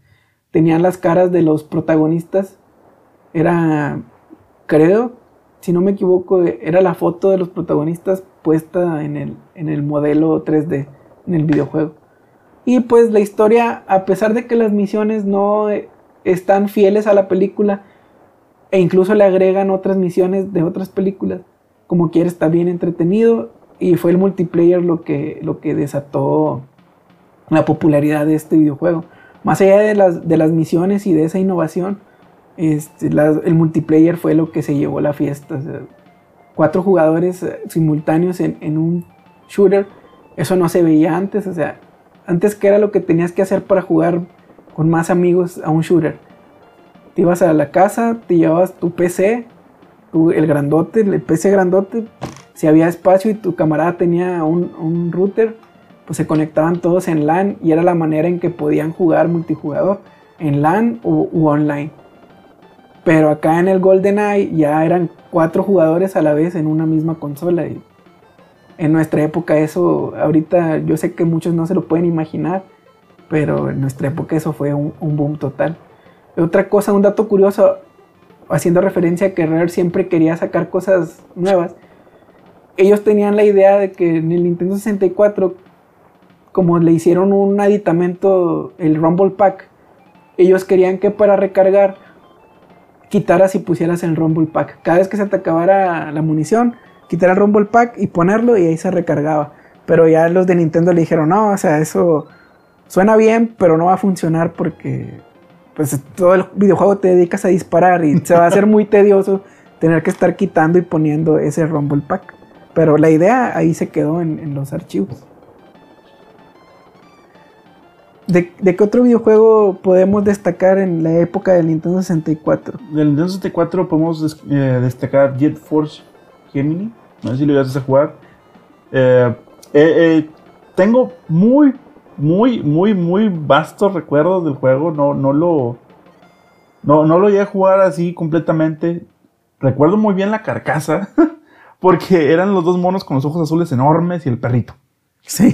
Tenían las caras de los protagonistas. Era, creo, si no me equivoco, era la foto de los protagonistas puesta en el, en el modelo 3D, en el videojuego. Y pues la historia, a pesar de que las misiones no eh, están fieles a la película, e incluso le agregan otras misiones de otras películas. Como quiere, está bien entretenido. Y fue el multiplayer lo que, lo que desató la popularidad de este videojuego. Más allá de las, de las misiones y de esa innovación, este, el multiplayer fue lo que se llevó la fiesta. cuatro jugadores eh, simultáneos en, en, un shooter, eso no se veía antes. O sea, antes que era lo que tenías que hacer para jugar con más amigos a un shooter te ibas a la casa, te llevabas tu PC, el grandote, el PC grandote, si había espacio y tu camarada tenía un, router, pues se conectaban todos en LAN y era la manera en que podían jugar multijugador, en LAN u, online. Pero acá en el GoldenEye ya eran cuatro jugadores a la vez en una misma consola. Y en nuestra época eso, ahorita yo sé que muchos no se lo pueden imaginar, pero en nuestra época eso fue un boom total. Otra cosa, un dato curioso, haciendo referencia a que Rare siempre quería sacar cosas nuevas. Ellos tenían la idea de que en el Nintendo 64, como le hicieron un aditamento, el Rumble Pack, ellos querían que para recargar quitaras y pusieras el Rumble Pack. Cada vez que se te acabara la munición, quitar el Rumble Pack y ponerlo y ahí se recargaba. Pero ya los de Nintendo le dijeron, no, o sea, eso suena bien, pero no va a funcionar porque pues todo el videojuego te dedicas a disparar y se va a hacer muy tedioso tener que estar quitando y poniendo ese Rumble Pack. Pero la idea ahí se quedó en, los archivos. ¿De, qué otro videojuego podemos destacar en la época del Nintendo 64? Del Nintendo 64 podemos eh, destacar Jet Force Gemini. No sé si lo ibas a jugar. Eh, eh, tengo muy muy, muy, muy vastos recuerdos del juego. No, no lo. No, no lo llegué a jugar así completamente. Recuerdo muy bien la carcasa. Porque eran los dos monos con los ojos azules enormes y el perrito. Sí.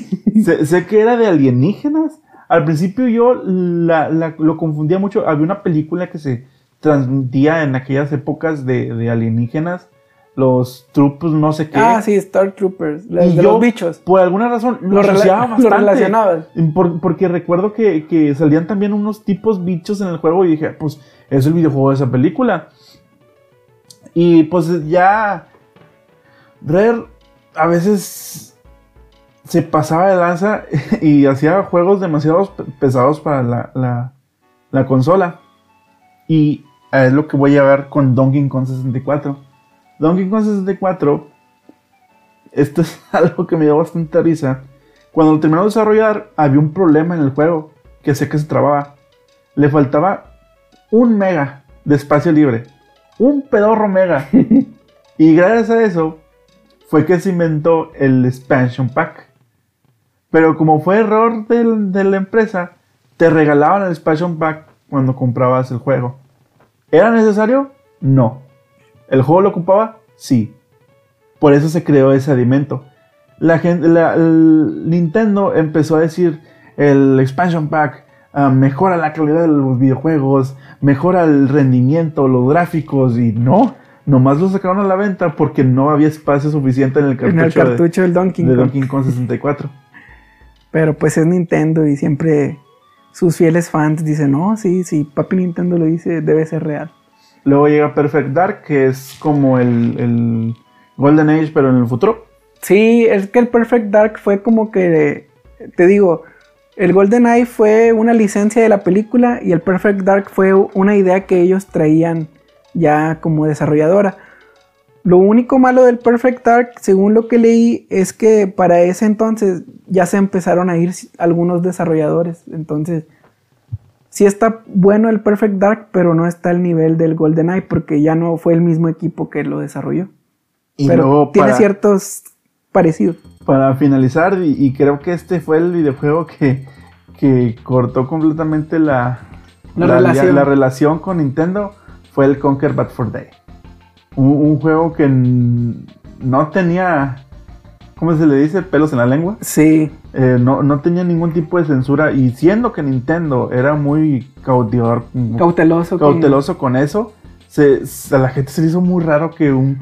Sé, que era de alienígenas. Al principio yo lo confundía mucho. Había una película que se transmitía en aquellas épocas de, de alienígenas los troopers, no sé qué. Ah, sí, Star Troopers, de los bichos. Por alguna razón lo, asociaba porque recuerdo que, salían también unos tipos bichos en el juego y dije, pues es el videojuego de esa película. Y pues ya. Rare a veces se pasaba de lanza y hacía juegos demasiado pesados para la, la, consola. Y es lo que voy a ver con Donkey Kong 64. Donkey Kong 64, esto es algo que me dio bastante risa. Cuando lo terminó de desarrollar, había un problema en el juego que sé que se trababa. Le faltaba un mega de espacio libre. Un pedorro mega. y gracias a eso fue que se inventó el expansion pack. Pero como fue error de la empresa, te regalaban el expansion pack cuando comprabas el juego. ¿Era necesario? No. ¿El juego lo ocupaba? Sí. Por eso se creó ese alimento. La gente, Nintendo empezó a decir el expansion pack ah, mejora la calidad de los videojuegos, mejora el rendimiento, los gráficos y no. Nomás lo sacaron a la venta porque no había espacio suficiente en el cartucho, del Donkey de Donkey Kong 64. Pero pues es Nintendo y siempre sus fieles fans dicen, no, sí, sí, papi Nintendo lo dice, debe ser real. Luego llega Perfect Dark, que es como el, Golden Age, pero en el futuro. Sí, es que el Perfect Dark fue como que, te digo, el Golden Age fue una licencia de la película y el Perfect Dark fue una idea que ellos traían ya como desarrolladora. Lo único malo del Perfect Dark, según lo que leí, es que para ese entonces ya se empezaron a ir algunos desarrolladores. Entonces, sí está bueno el Perfect Dark, pero no está al nivel del GoldenEye porque ya no fue el mismo equipo que lo desarrolló. Y pero tiene ciertos parecidos. Para finalizar, y, creo que este fue el videojuego que, cortó completamente la, relación. la relación con Nintendo, fue el Conquer Bad for Day un, juego que no tenía, ¿cómo se le dice? Pelos en la lengua. Sí. Eh, no, tenía ningún tipo de censura y siendo que Nintendo era muy cautivador, cauteloso, cauteloso con, eso, se, a la gente se le hizo muy raro que un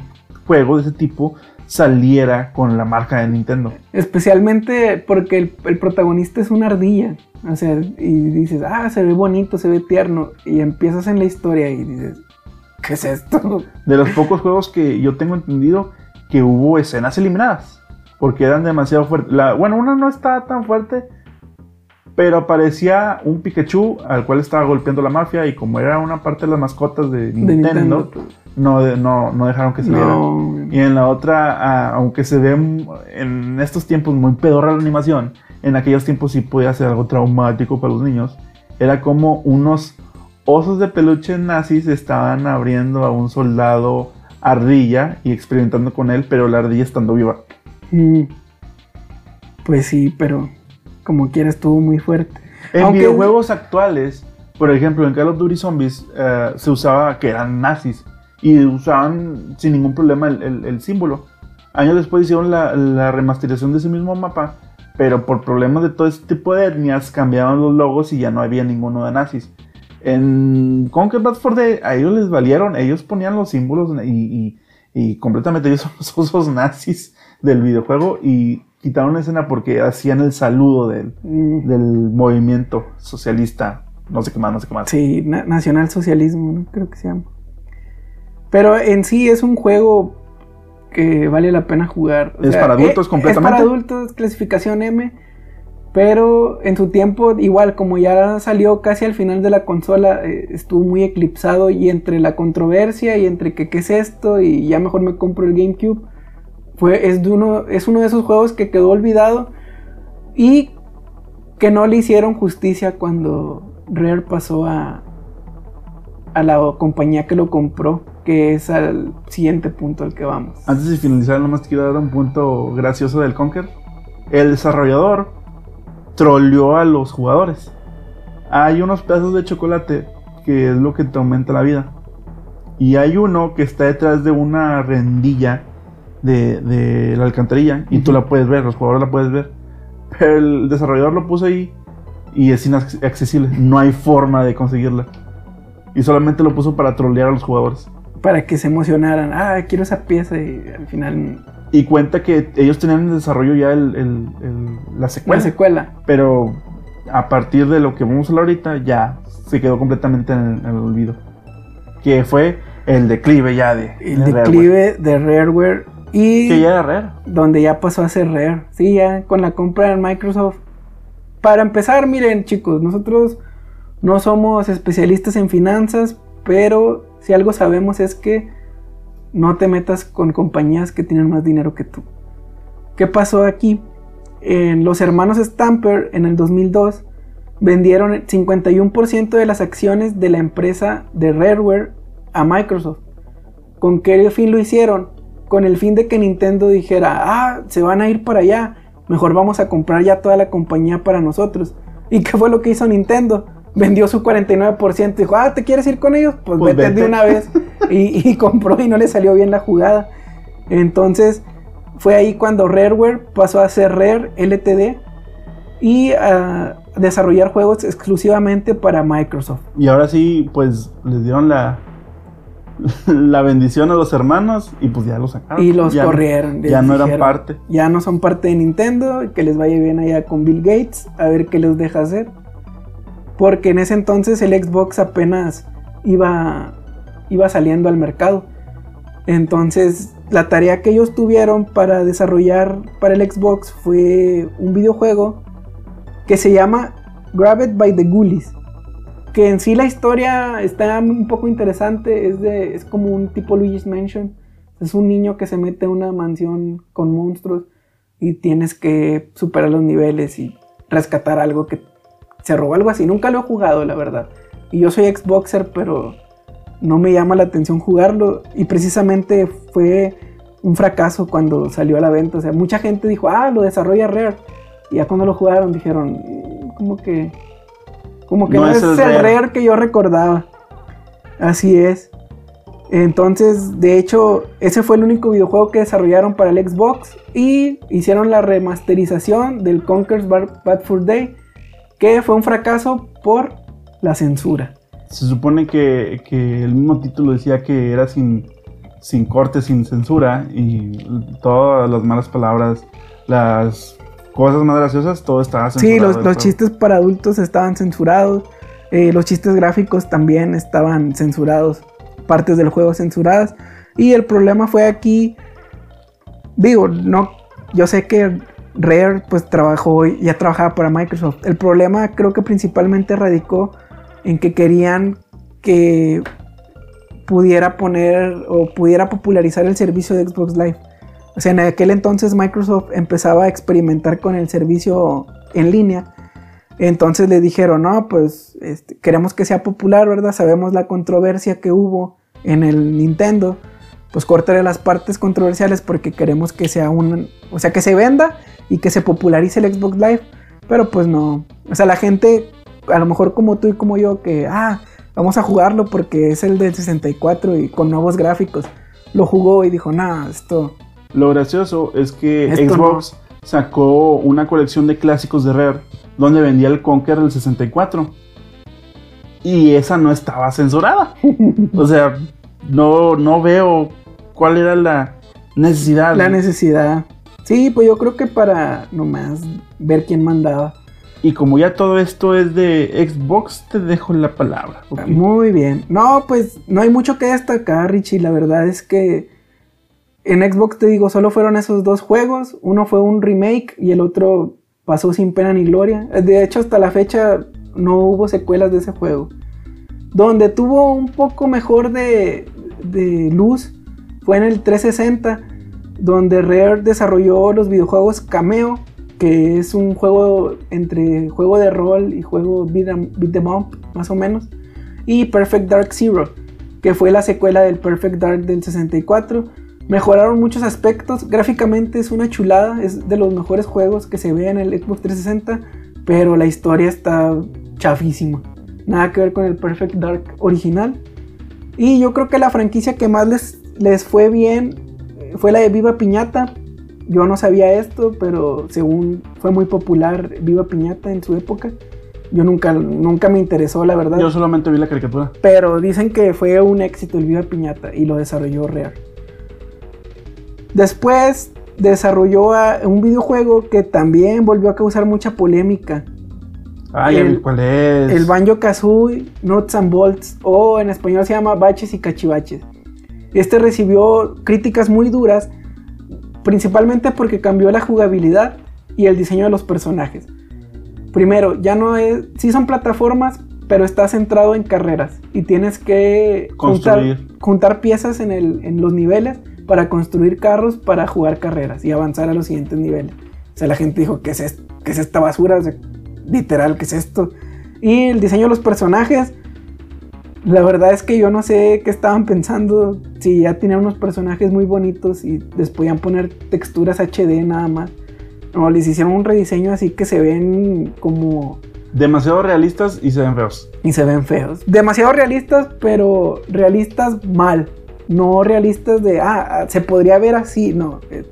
juego de ese tipo saliera con la marca de Nintendo. Especialmente porque el, el, protagonista es una ardilla. O sea, y dices, ah, se ve bonito, se ve tierno. Y empiezas en la historia y dices, ¿Qué es esto? De los pocos juegos que yo tengo entendido que hubo escenas eliminadas. Porque eran demasiado fuertes. bueno, una no estaba tan fuerte. Pero aparecía un Pikachu al cual estaba golpeando la mafia. Y como era una parte de las mascotas de Nintendo, No, no, dejaron que saliera. Y en la otra, ah, aunque se ve en estos tiempos muy pedorra la animación, en aquellos tiempos sí podía ser algo traumático para los niños. Era como unos osos de peluche nazis estaban abriendo a un soldado ardilla y experimentando con él, pero la ardilla estando viva. Mm. Pues sí, pero como quiera estuvo muy fuerte. En videojuegos actuales, por ejemplo, en Call of Duty Zombies eh, se usaba que eran nazis y usaban sin ningún problema el, símbolo. Años después hicieron la, la, remasterización de ese mismo mapa, pero por problemas de todo este tipo de etnias cambiaban los logos y ya no había ninguno de nazis. En Conquer Bad for Day, a ellos les valieron, ellos ponían los símbolos y, completamente ellos son los osos nazis del videojuego y quitaron la escena porque hacían el saludo del, mm. del movimiento socialista, no sé qué más, no sé qué más. Sí, nacional socialismo, ¿no? creo que se llama. Pero en sí es un juego que vale la pena jugar. es para adultos completamente. Es para adultos, clasificación M pero en su tiempo, igual como ya salió casi al final de la consola, eh, estuvo muy eclipsado y entre la controversia y entre que qué es esto y ya mejor me compro el GameCube. Fue, es, uno, es uno de esos juegos que quedó olvidado y que no le hicieron justicia cuando Rare pasó a, a la compañía que lo compró, que es al siguiente punto al que vamos. Antes de finalizar, nomás quiero dar un punto gracioso del Conker. El desarrollador troleó a los jugadores. Hay unos pedazos de chocolate que es lo que te aumenta la vida. Y hay uno que está detrás de una rendilla de, la alcantarilla y tú la puedes ver, los jugadores la puedes ver. Pero el desarrollador lo puso ahí y es inaccesible. No hay forma de conseguirla. Y solamente lo puso para trolear a los jugadores. Para que se emocionaran. Ah, quiero esa pieza y al final y cuenta que ellos tenían en desarrollo ya el, la secuela. La secuela. Pero a partir de lo que vamos a hablar ahorita, ya se quedó completamente en el, olvido. Que fue el declive ya de. El declive de Rareware Y Que ya era Rare. donde ya pasó a ser Rare. Sí, ya con la compra de Microsoft. Para empezar, miren chicos, nosotros no somos especialistas en finanzas, pero si algo sabemos es que no te metas con compañías que tienen más dinero que tú. ¿Qué pasó aquí? En los hermanos Stamper en el 2002 vendieron el 51% de las acciones de la empresa de Rareware a Microsoft. ¿Con qué fin lo hicieron? Con el fin de que Nintendo dijera, ah, se van a ir para allá, mejor vamos a comprar ya toda la compañía para nosotros. ¿Y qué fue lo que hizo Nintendo? Vendió su 49%, dijo, ah, ¿te quieres ir con ellos? Pues, Pues vete, de una vez. Y, y compró y no le salió bien la jugada. Entonces, fue ahí cuando Rareware pasó a ser Rare LTD y a desarrollar juegos exclusivamente para Microsoft. Y ahora sí, pues les dieron la, la bendición a los hermanos y pues ya los sacaron. Y los Ya corrieron. Ya no eran dijeron, parte. Ya no son parte de Nintendo, que les vaya bien allá con Bill Gates, a ver qué les deja hacer. Porque en ese entonces el Xbox apenas iba, iba saliendo al mercado. Entonces la tarea que ellos tuvieron para desarrollar para el Xbox fue un videojuego que se llama Grabbed by the Ghoulies. Que en sí la historia está un poco interesante, es, de, es como un tipo Luigi's Mansion. Es un niño que se mete a una mansión con monstruos y tienes que superar los niveles y rescatar algo que se robó, algo así. Nunca lo he jugado, la verdad. Y yo soy Xboxer, pero no me llama la atención jugarlo. Y precisamente fue un fracaso cuando salió a la venta. O sea, mucha gente dijo, ah, lo desarrolla Rare. Y ya cuando lo jugaron dijeron, "Mm, como que... Como que no, es, el Rare. que yo recordaba. Así es. Entonces, de hecho, ese fue el único videojuego que desarrollaron para el Xbox y hicieron la remasterización del Conker's Bad Fur Day, que fue un fracaso por la censura. Se supone que, que el mismo título decía que era sin, sin corte, sin censura y todas las malas palabras, las cosas más graciosas, todo estaba censurado. Sí, los, los chistes para adultos estaban censurados, eh, los chistes gráficos también estaban censurados, partes del juego censuradas. Y el problema fue aquí, digo, no, yo sé que Rare pues trabajó, ya trabajaba para Microsoft. El problema creo que principalmente radicó en que querían que pudiera poner o pudiera popularizar el servicio de Xbox Live. O sea, en aquel entonces Microsoft empezaba a experimentar con el servicio en línea. Entonces le dijeron, no, pues este, queremos que sea popular, ¿verdad? Sabemos la controversia que hubo en el Nintendo. Pues córtale las partes controversiales porque queremos que sea un... O sea, que se venda y que se popularice el Xbox Live. Pero pues no. O sea, la gente, a lo mejor como tú y como yo, que, ah, vamos a jugarlo porque es el del 64 y con nuevos gráficos. Lo jugó y dijo, nah, esto... Lo gracioso es que Esto Xbox sacó una colección de clásicos de Rare donde vendía el Conker del 64. Y esa no estaba censurada. o sea, no, no veo cuál era la necesidad. La necesidad. Sí, pues yo creo que para nomás ver quién mandaba. y como ya todo esto es de Xbox, te dejo la palabra. Muy bien. No, pues no hay mucho que destacar, Richie. La verdad es que en Xbox te digo, solo fueron esos dos juegos. Uno fue un remake y el otro pasó sin pena ni gloria. De hecho, hasta la fecha no hubo secuelas de ese juego. Donde tuvo un poco mejor de, de luz fue en el 360, donde Rare desarrolló los videojuegos Cameo, que es un juego entre juego de rol y juego beat 'em beat 'em up, más o menos, y Perfect Dark Zero, que fue la secuela del Perfect Dark del 64. Mejoraron muchos aspectos, gráficamente es una chulada, es de los mejores juegos que se ve en el Xbox 360, pero la historia está chafísima. Nada que ver con el Perfect Dark original. Y yo creo que la franquicia que más les, les fue bien eh, fue la de Viva Piñata. Yo no sabía esto, pero según fue muy popular Viva Piñata en su época. Yo nunca, nunca me interesó, la verdad. Yo solamente vi la caricatura. Pero dicen que fue un éxito el Viva Piñata y lo desarrolló Rare. Después desarrolló un videojuego que también volvió a causar mucha polémica. Ah, ya El- cuál es. El Banjo Kazooie Nuts and Bolts, o en español se llama Baches y Cachivaches. Este recibió críticas muy duras principalmente porque cambió la jugabilidad y el diseño de los personajes. Primero, ya no es, sí son plataformas, pero está centrado en carreras y tienes que juntar, piezas en, el- en los niveles para construir carros para jugar carreras y avanzar a los siguientes niveles. O sea, la gente dijo, ¿qué es, esto? ¿Qué es esta basura? O sea, literal, ¿qué es esto? Y el diseño de los personajes, la verdad es que yo no sé qué estaban pensando, si ya tenían unos personajes muy bonitos y les podían poner texturas HD nada más. No, les hicieron un rediseño así que se ven como Demasiado realistas y se ven feos. y se ven feos. Demasiado realistas, pero realistas mal. No realistas de, ah, ah, se podría ver así. No, eh,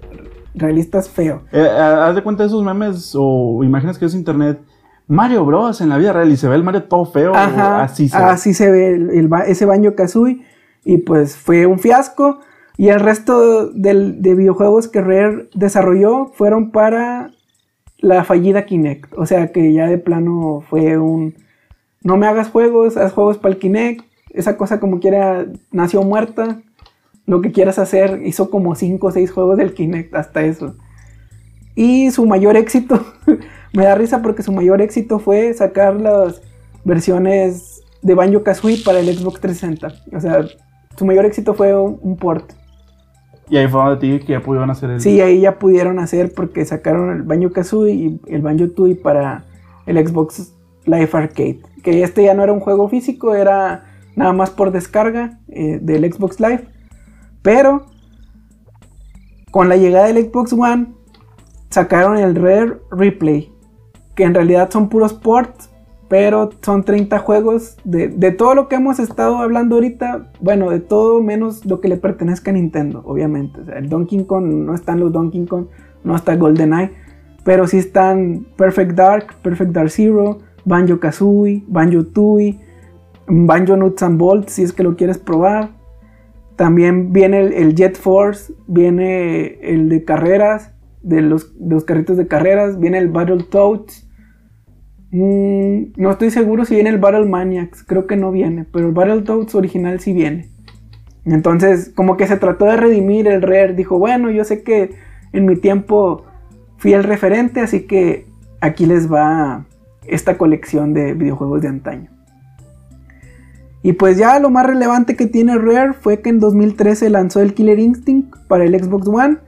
realistas feo. Eh, haz de cuenta de esos memes o imágenes que es internet. Mario Bros. en la vida real y se ve el Mario todo feo. Ajá, así se ve. así se ve el, el ba- ese Banjo Kazooie. Y pues fue un fiasco. Y el resto del- de videojuegos que Rare desarrolló fueron para la fallida Kinect. O sea que ya de plano fue un. No me hagas juegos, haz juegos para el Kinect. Esa cosa como quiera nació muerta. Lo que quieras hacer, hizo como 5 o 6 juegos del Kinect, hasta eso. Y su mayor éxito, me da risa porque su mayor éxito fue sacar las versiones de Banjo Kazooie para el Xbox 360. O sea, su mayor éxito fue un, port. Y ahí fue donde te dije que ya pudieron hacer el. Sí, ahí ya pudieron hacer porque sacaron el Banjo Kazooie y el Banjo Tooie para el Xbox Live Arcade. Que este ya no era un juego físico, era nada más por descarga eh, del Xbox Live. Pero con la llegada del Xbox One sacaron el Rare Replay. Que en realidad son puros ports. Pero son 30 juegos de, de todo lo que hemos estado hablando ahorita. Bueno, de todo menos lo que le pertenezca a Nintendo, obviamente. El Donkey Kong, no están los Donkey Kong, no está GoldenEye. Pero sí están Perfect Dark, Perfect Dark Zero, Banjo Kazooie, Banjo Tooie, Banjo Nuts and Bolts, si es que lo quieres probar. También viene el, Jet Force, viene el de carreras, de los, los carritos de carreras, viene el Battletoads. Mm, no estoy seguro si viene el Battle Maniacs, creo que no viene, pero el Battletoads original sí viene. Entonces, como que se trató de redimir el Rare, dijo, bueno, yo sé que en mi tiempo fui el referente, así que aquí les va esta colección de videojuegos de antaño. Y pues ya lo más relevante que tiene Rare fue que en 2013 lanzó el Killer Instinct para el Xbox One,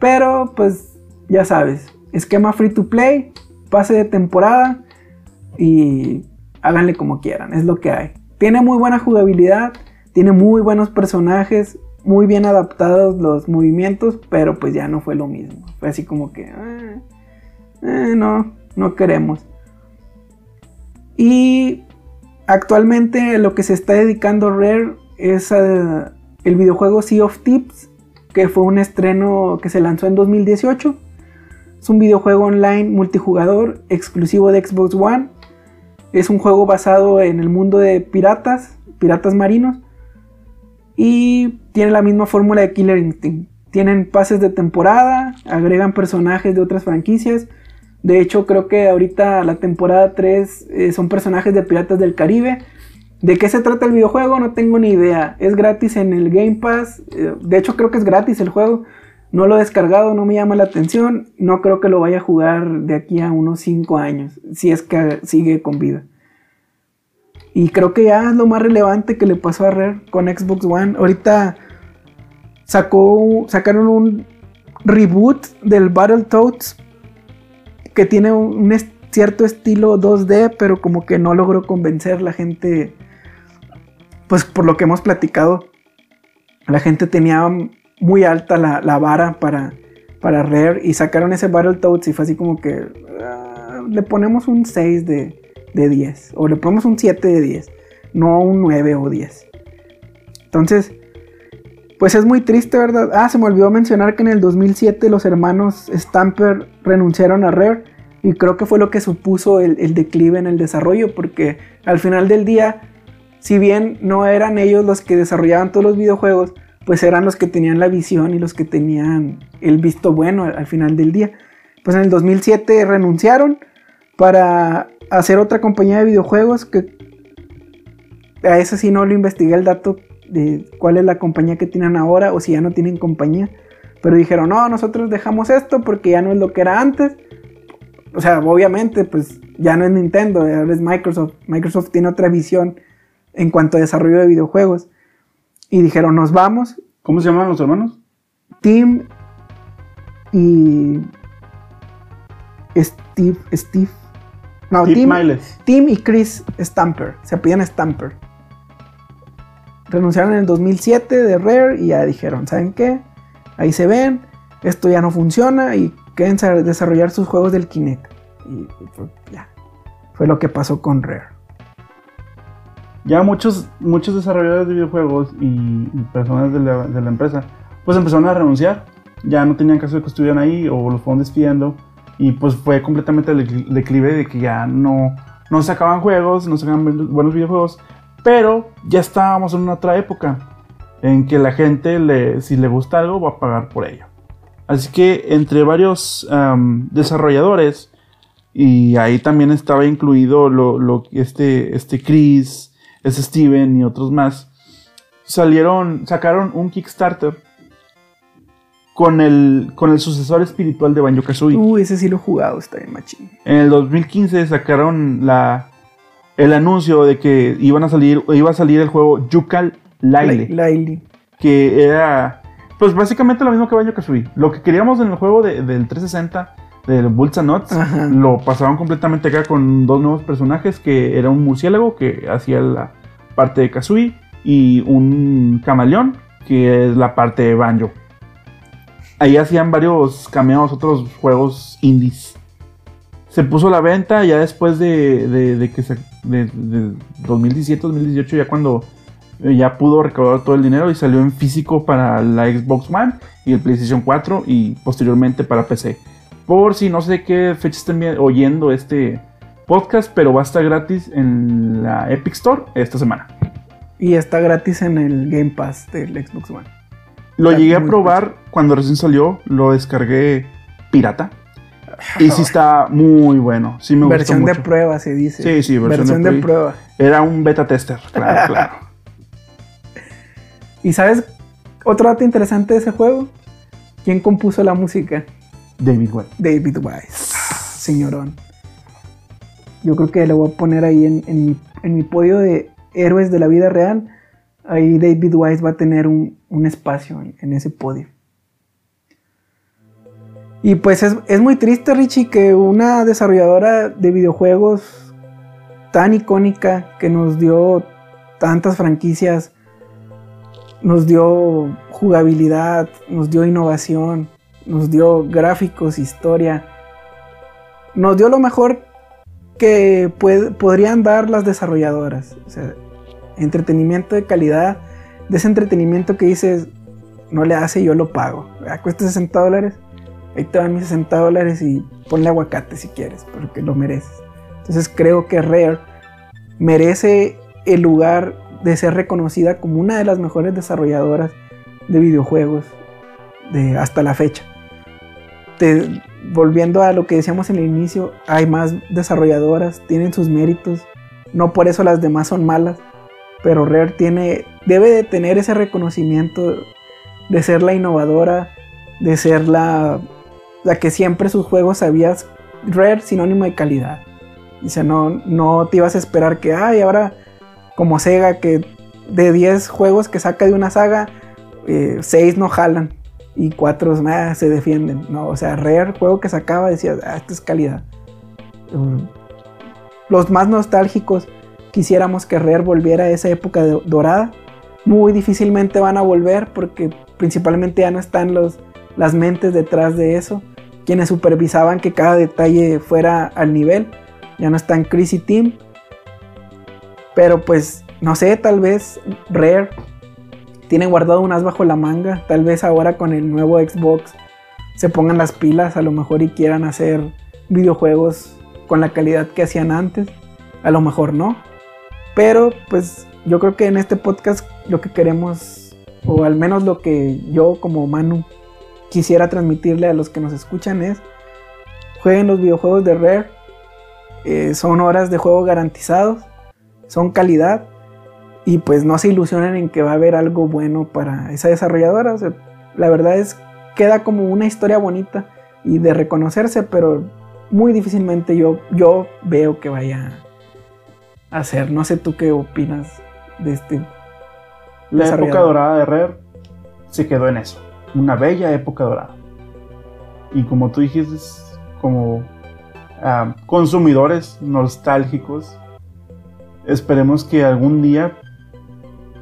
pero pues ya sabes, esquema free to play, pase de temporada y háganle como quieran, es lo que hay. Tiene muy buena jugabilidad, tiene muy buenos personajes, muy bien adaptados los movimientos, pero pues ya no fue lo mismo. Fue así como que, "Ah, eh, no, no queremos. Y actualmente lo que se está dedicando Rare es el videojuego Sea of Tips, que fue un estreno que se lanzó en 2018. Es un videojuego online multijugador exclusivo de Xbox One. Es un juego basado en el mundo de piratas, piratas marinos. Y tiene la misma fórmula de Killer Instinct. Tienen pases de temporada, agregan personajes de otras franquicias. De hecho, creo que ahorita la temporada 3 eh, son personajes de Piratas del Caribe. ¿De qué se trata el videojuego? No tengo ni idea. Es gratis en el Game Pass. eh, De hecho, creo que es gratis el juego. No lo he descargado, no me llama la atención. No creo que lo vaya a jugar de aquí a unos 5 años. Si es que sigue con vida. Y creo que ya es lo más relevante que le pasó a Rare con Xbox One. Ahorita sacó, sacaron un reboot del Battletoads que tiene un, cierto estilo 2D, pero como que no logró convencer la gente. Pues por lo que hemos platicado, la gente tenía muy alta la, la vara para, para Rare y sacaron ese Battletoads y fue así como que ah, le ponemos un 6 de, de 10 o le ponemos un 7 de 10, no un 9 o 10. Entonces, pues es muy triste, ¿verdad? Ah, se me olvidó mencionar que en el 2007 los hermanos Stamper renunciaron a Rare y creo que fue lo que supuso el, declive en el desarrollo porque al final del día, si bien no eran ellos los que desarrollaban todos los videojuegos, pues eran los que tenían la visión y los que tenían el visto bueno al, al final del día. Pues en el 2007 renunciaron para hacer otra compañía de videojuegos que a eso sí no lo investigué el dato de cuál es la compañía que tienen ahora o si ya no tienen compañía. Pero dijeron, no, nosotros dejamos esto porque ya no es lo que era antes. O sea, obviamente, pues ya no es Nintendo, ahora es Microsoft. Microsoft tiene otra visión en cuanto a desarrollo de videojuegos. Y dijeron, nos vamos. ¿Cómo se llaman los hermanos? Tim y Steve, Steve. No, Tim Tim, y Chris Stamper. Se apellidan Stamper. Renunciaron en el 2007 de Rare y ya dijeron, ¿saben qué? Ahí se ven, esto ya no funciona y a desarrollar sus juegos del Kinect. Y, pues, ya. Fue lo que pasó con Rare. Ya muchos, muchos desarrolladores de videojuegos y, personas de la, de la empresa pues empezaron a renunciar. Ya no tenían caso de que estuvieran ahí o los fueron despidiendo. Y pues fue completamente el decl- declive de que ya no, no sacaban juegos, no sacaban bu- buenos videojuegos. Pero ya estábamos en una otra época en que la gente, le, si le gusta algo, va a pagar por ello. Así que entre varios desarrolladores, y ahí también estaba incluido lo, lo- este, este Chris, este Steven y otros más, salieron, sacaron un Kickstarter con el, con el sucesor espiritual de Banjo Kazooie. Uy, ese sí lo he jugado, está bien machín. En el 2015 sacaron la, el anuncio de que iban a salir, iba a salir el juego Yukal Laile, Laili. que era pues básicamente lo mismo que Banjo Kazooie. Lo que queríamos en el juego de- del 360 del Bulls and Nuts Ajá. lo pasaron completamente acá con dos nuevos personajes que era un murciélago que hacía la parte de Kazooie y un camaleón que es la parte de Banjo. Ahí hacían varios cameos, otros juegos indies. Se puso a la venta ya después de, de- de que se, de, de 2017, 2018, ya cuando eh, ya pudo recaudar todo el dinero y salió en físico para la Xbox One y el PlayStation 4 y posteriormente para PC. Por si no sé qué fecha estén oyendo este podcast, pero va a estar gratis en la Epic Store esta semana. Y está gratis en el Game Pass del Xbox One. Lo Está llegué a probar cuando recién salió, lo descargué pirata. Y sí está muy bueno, sí me gustó versión de mucho. prueba se dice. Sí, sí, versión versión, de de, prueba. Era un beta tester, claro, claro. ¿Y sabes otro dato interesante de ese juego? ¿Quién compuso la música? David Webb. David Wise. Señorón. Yo creo que le voy a poner ahí en, en mi, en mi podio de héroes de la vida real. Ahí David Wise va a tener un, un espacio en, en ese podio. Y pues es, es muy triste, Richie, que una desarrolladora de videojuegos tan icónica que nos dio tantas franquicias, nos dio jugabilidad, nos dio innovación, nos dio gráficos, historia, nos dio lo mejor que podrían dar las desarrolladoras. O sea, entretenimiento de calidad, de ese entretenimiento que dices, no le hace, yo lo pago. Ah, Cuesta 60 dólares, ahí te van mis 60 dólares y ponle aguacate si quieres, porque lo mereces. Entonces creo que Rare merece el lugar de ser reconocida como una de las mejores desarrolladoras de videojuegos de hasta la fecha. Volviendo a lo que decíamos en el inicio, hay más desarrolladoras, tienen sus méritos, no por eso las demás son malas, pero Rare tiene, debe de tener ese reconocimiento de ser la innovadora, de ser la, la que siempre sus juegos sabías, Rare sinónimo de calidad. Sea, no, no te ibas a esperar que, ay, ahora como Sega, que de 10 juegos que saca de una saga, 6 no jalan y 4 se defienden. No, o sea, Rare, juego que sacaba, decías, ah, esto es calidad. Um, los más nostálgicos quisiéramos que Rare volviera a esa época dorada. Muy difícilmente van a volver porque principalmente ya no están los, las mentes detrás de eso, quienes supervisaban que cada detalle fuera al nivel. Ya no están Chris y Tim. Pero pues, no sé, tal vez Rare tiene guardado un as bajo la manga. Tal vez ahora con el nuevo Xbox se pongan las pilas a lo mejor y quieran hacer videojuegos con la calidad que hacían antes. A lo mejor no. Pero pues yo creo que en este podcast lo que queremos, o al menos lo que yo como Manu quisiera transmitirle a los que nos escuchan es, jueguen los videojuegos de Rare. Eh, son horas de juego garantizados, son calidad y pues no se ilusionen en que va a haber algo bueno para esa desarrolladora. O sea, la verdad es queda como una historia bonita y de reconocerse, pero muy difícilmente yo, yo veo que vaya a hacer. No sé tú qué opinas de este. La época dorada de Rare se quedó en eso. Una bella época dorada. Y como tú dijiste, como ah, consumidores nostálgicos, esperemos que algún día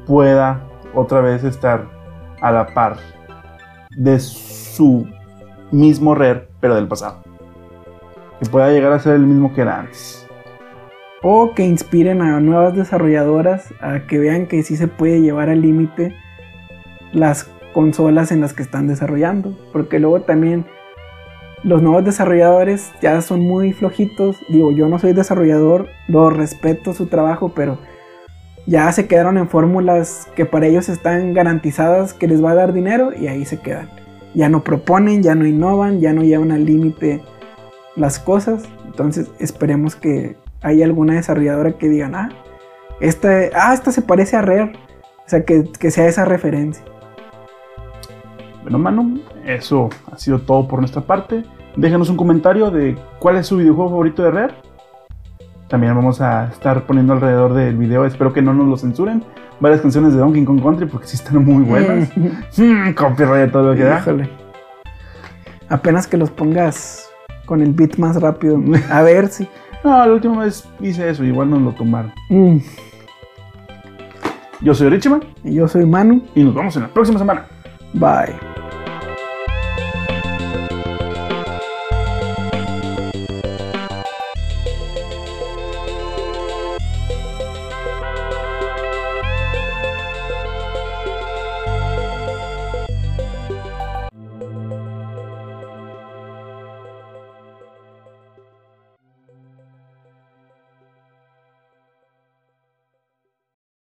pueda otra vez estar a la par de su mismo Rare, pero del pasado. Que pueda llegar a ser el mismo que era antes. O que inspiren a nuevas desarrolladoras a que vean que sí se puede llevar al límite las consolas en las que están desarrollando. Porque luego también los nuevos desarrolladores ya son muy flojitos. Digo, yo no soy desarrollador, lo respeto su trabajo, pero ya se quedaron en fórmulas que para ellos están garantizadas que les va a dar dinero y ahí se quedan. Ya no proponen, ya no innovan, ya no llevan al límite las cosas. Entonces esperemos que haya alguna desarrolladora que digan, ah, esta, ah, esta se parece a Rare. O sea, que, que sea esa referencia. Bueno, mano, eso ha sido todo por nuestra parte. Déjenos un comentario de cuál es su videojuego favorito de Rare. También vamos a estar poniendo alrededor del video, espero que no nos lo censuren, varias canciones de Donkey Kong Country porque sí están muy buenas. Mm, copyright todo lo que da. Híjole. Apenas que los pongas con el beat más rápido. A ver si. No, la última vez hice eso, igual nos lo tomaron. Mm. Yo soy Richman Y Yo soy Manu. y nos vemos en la próxima semana. Bye.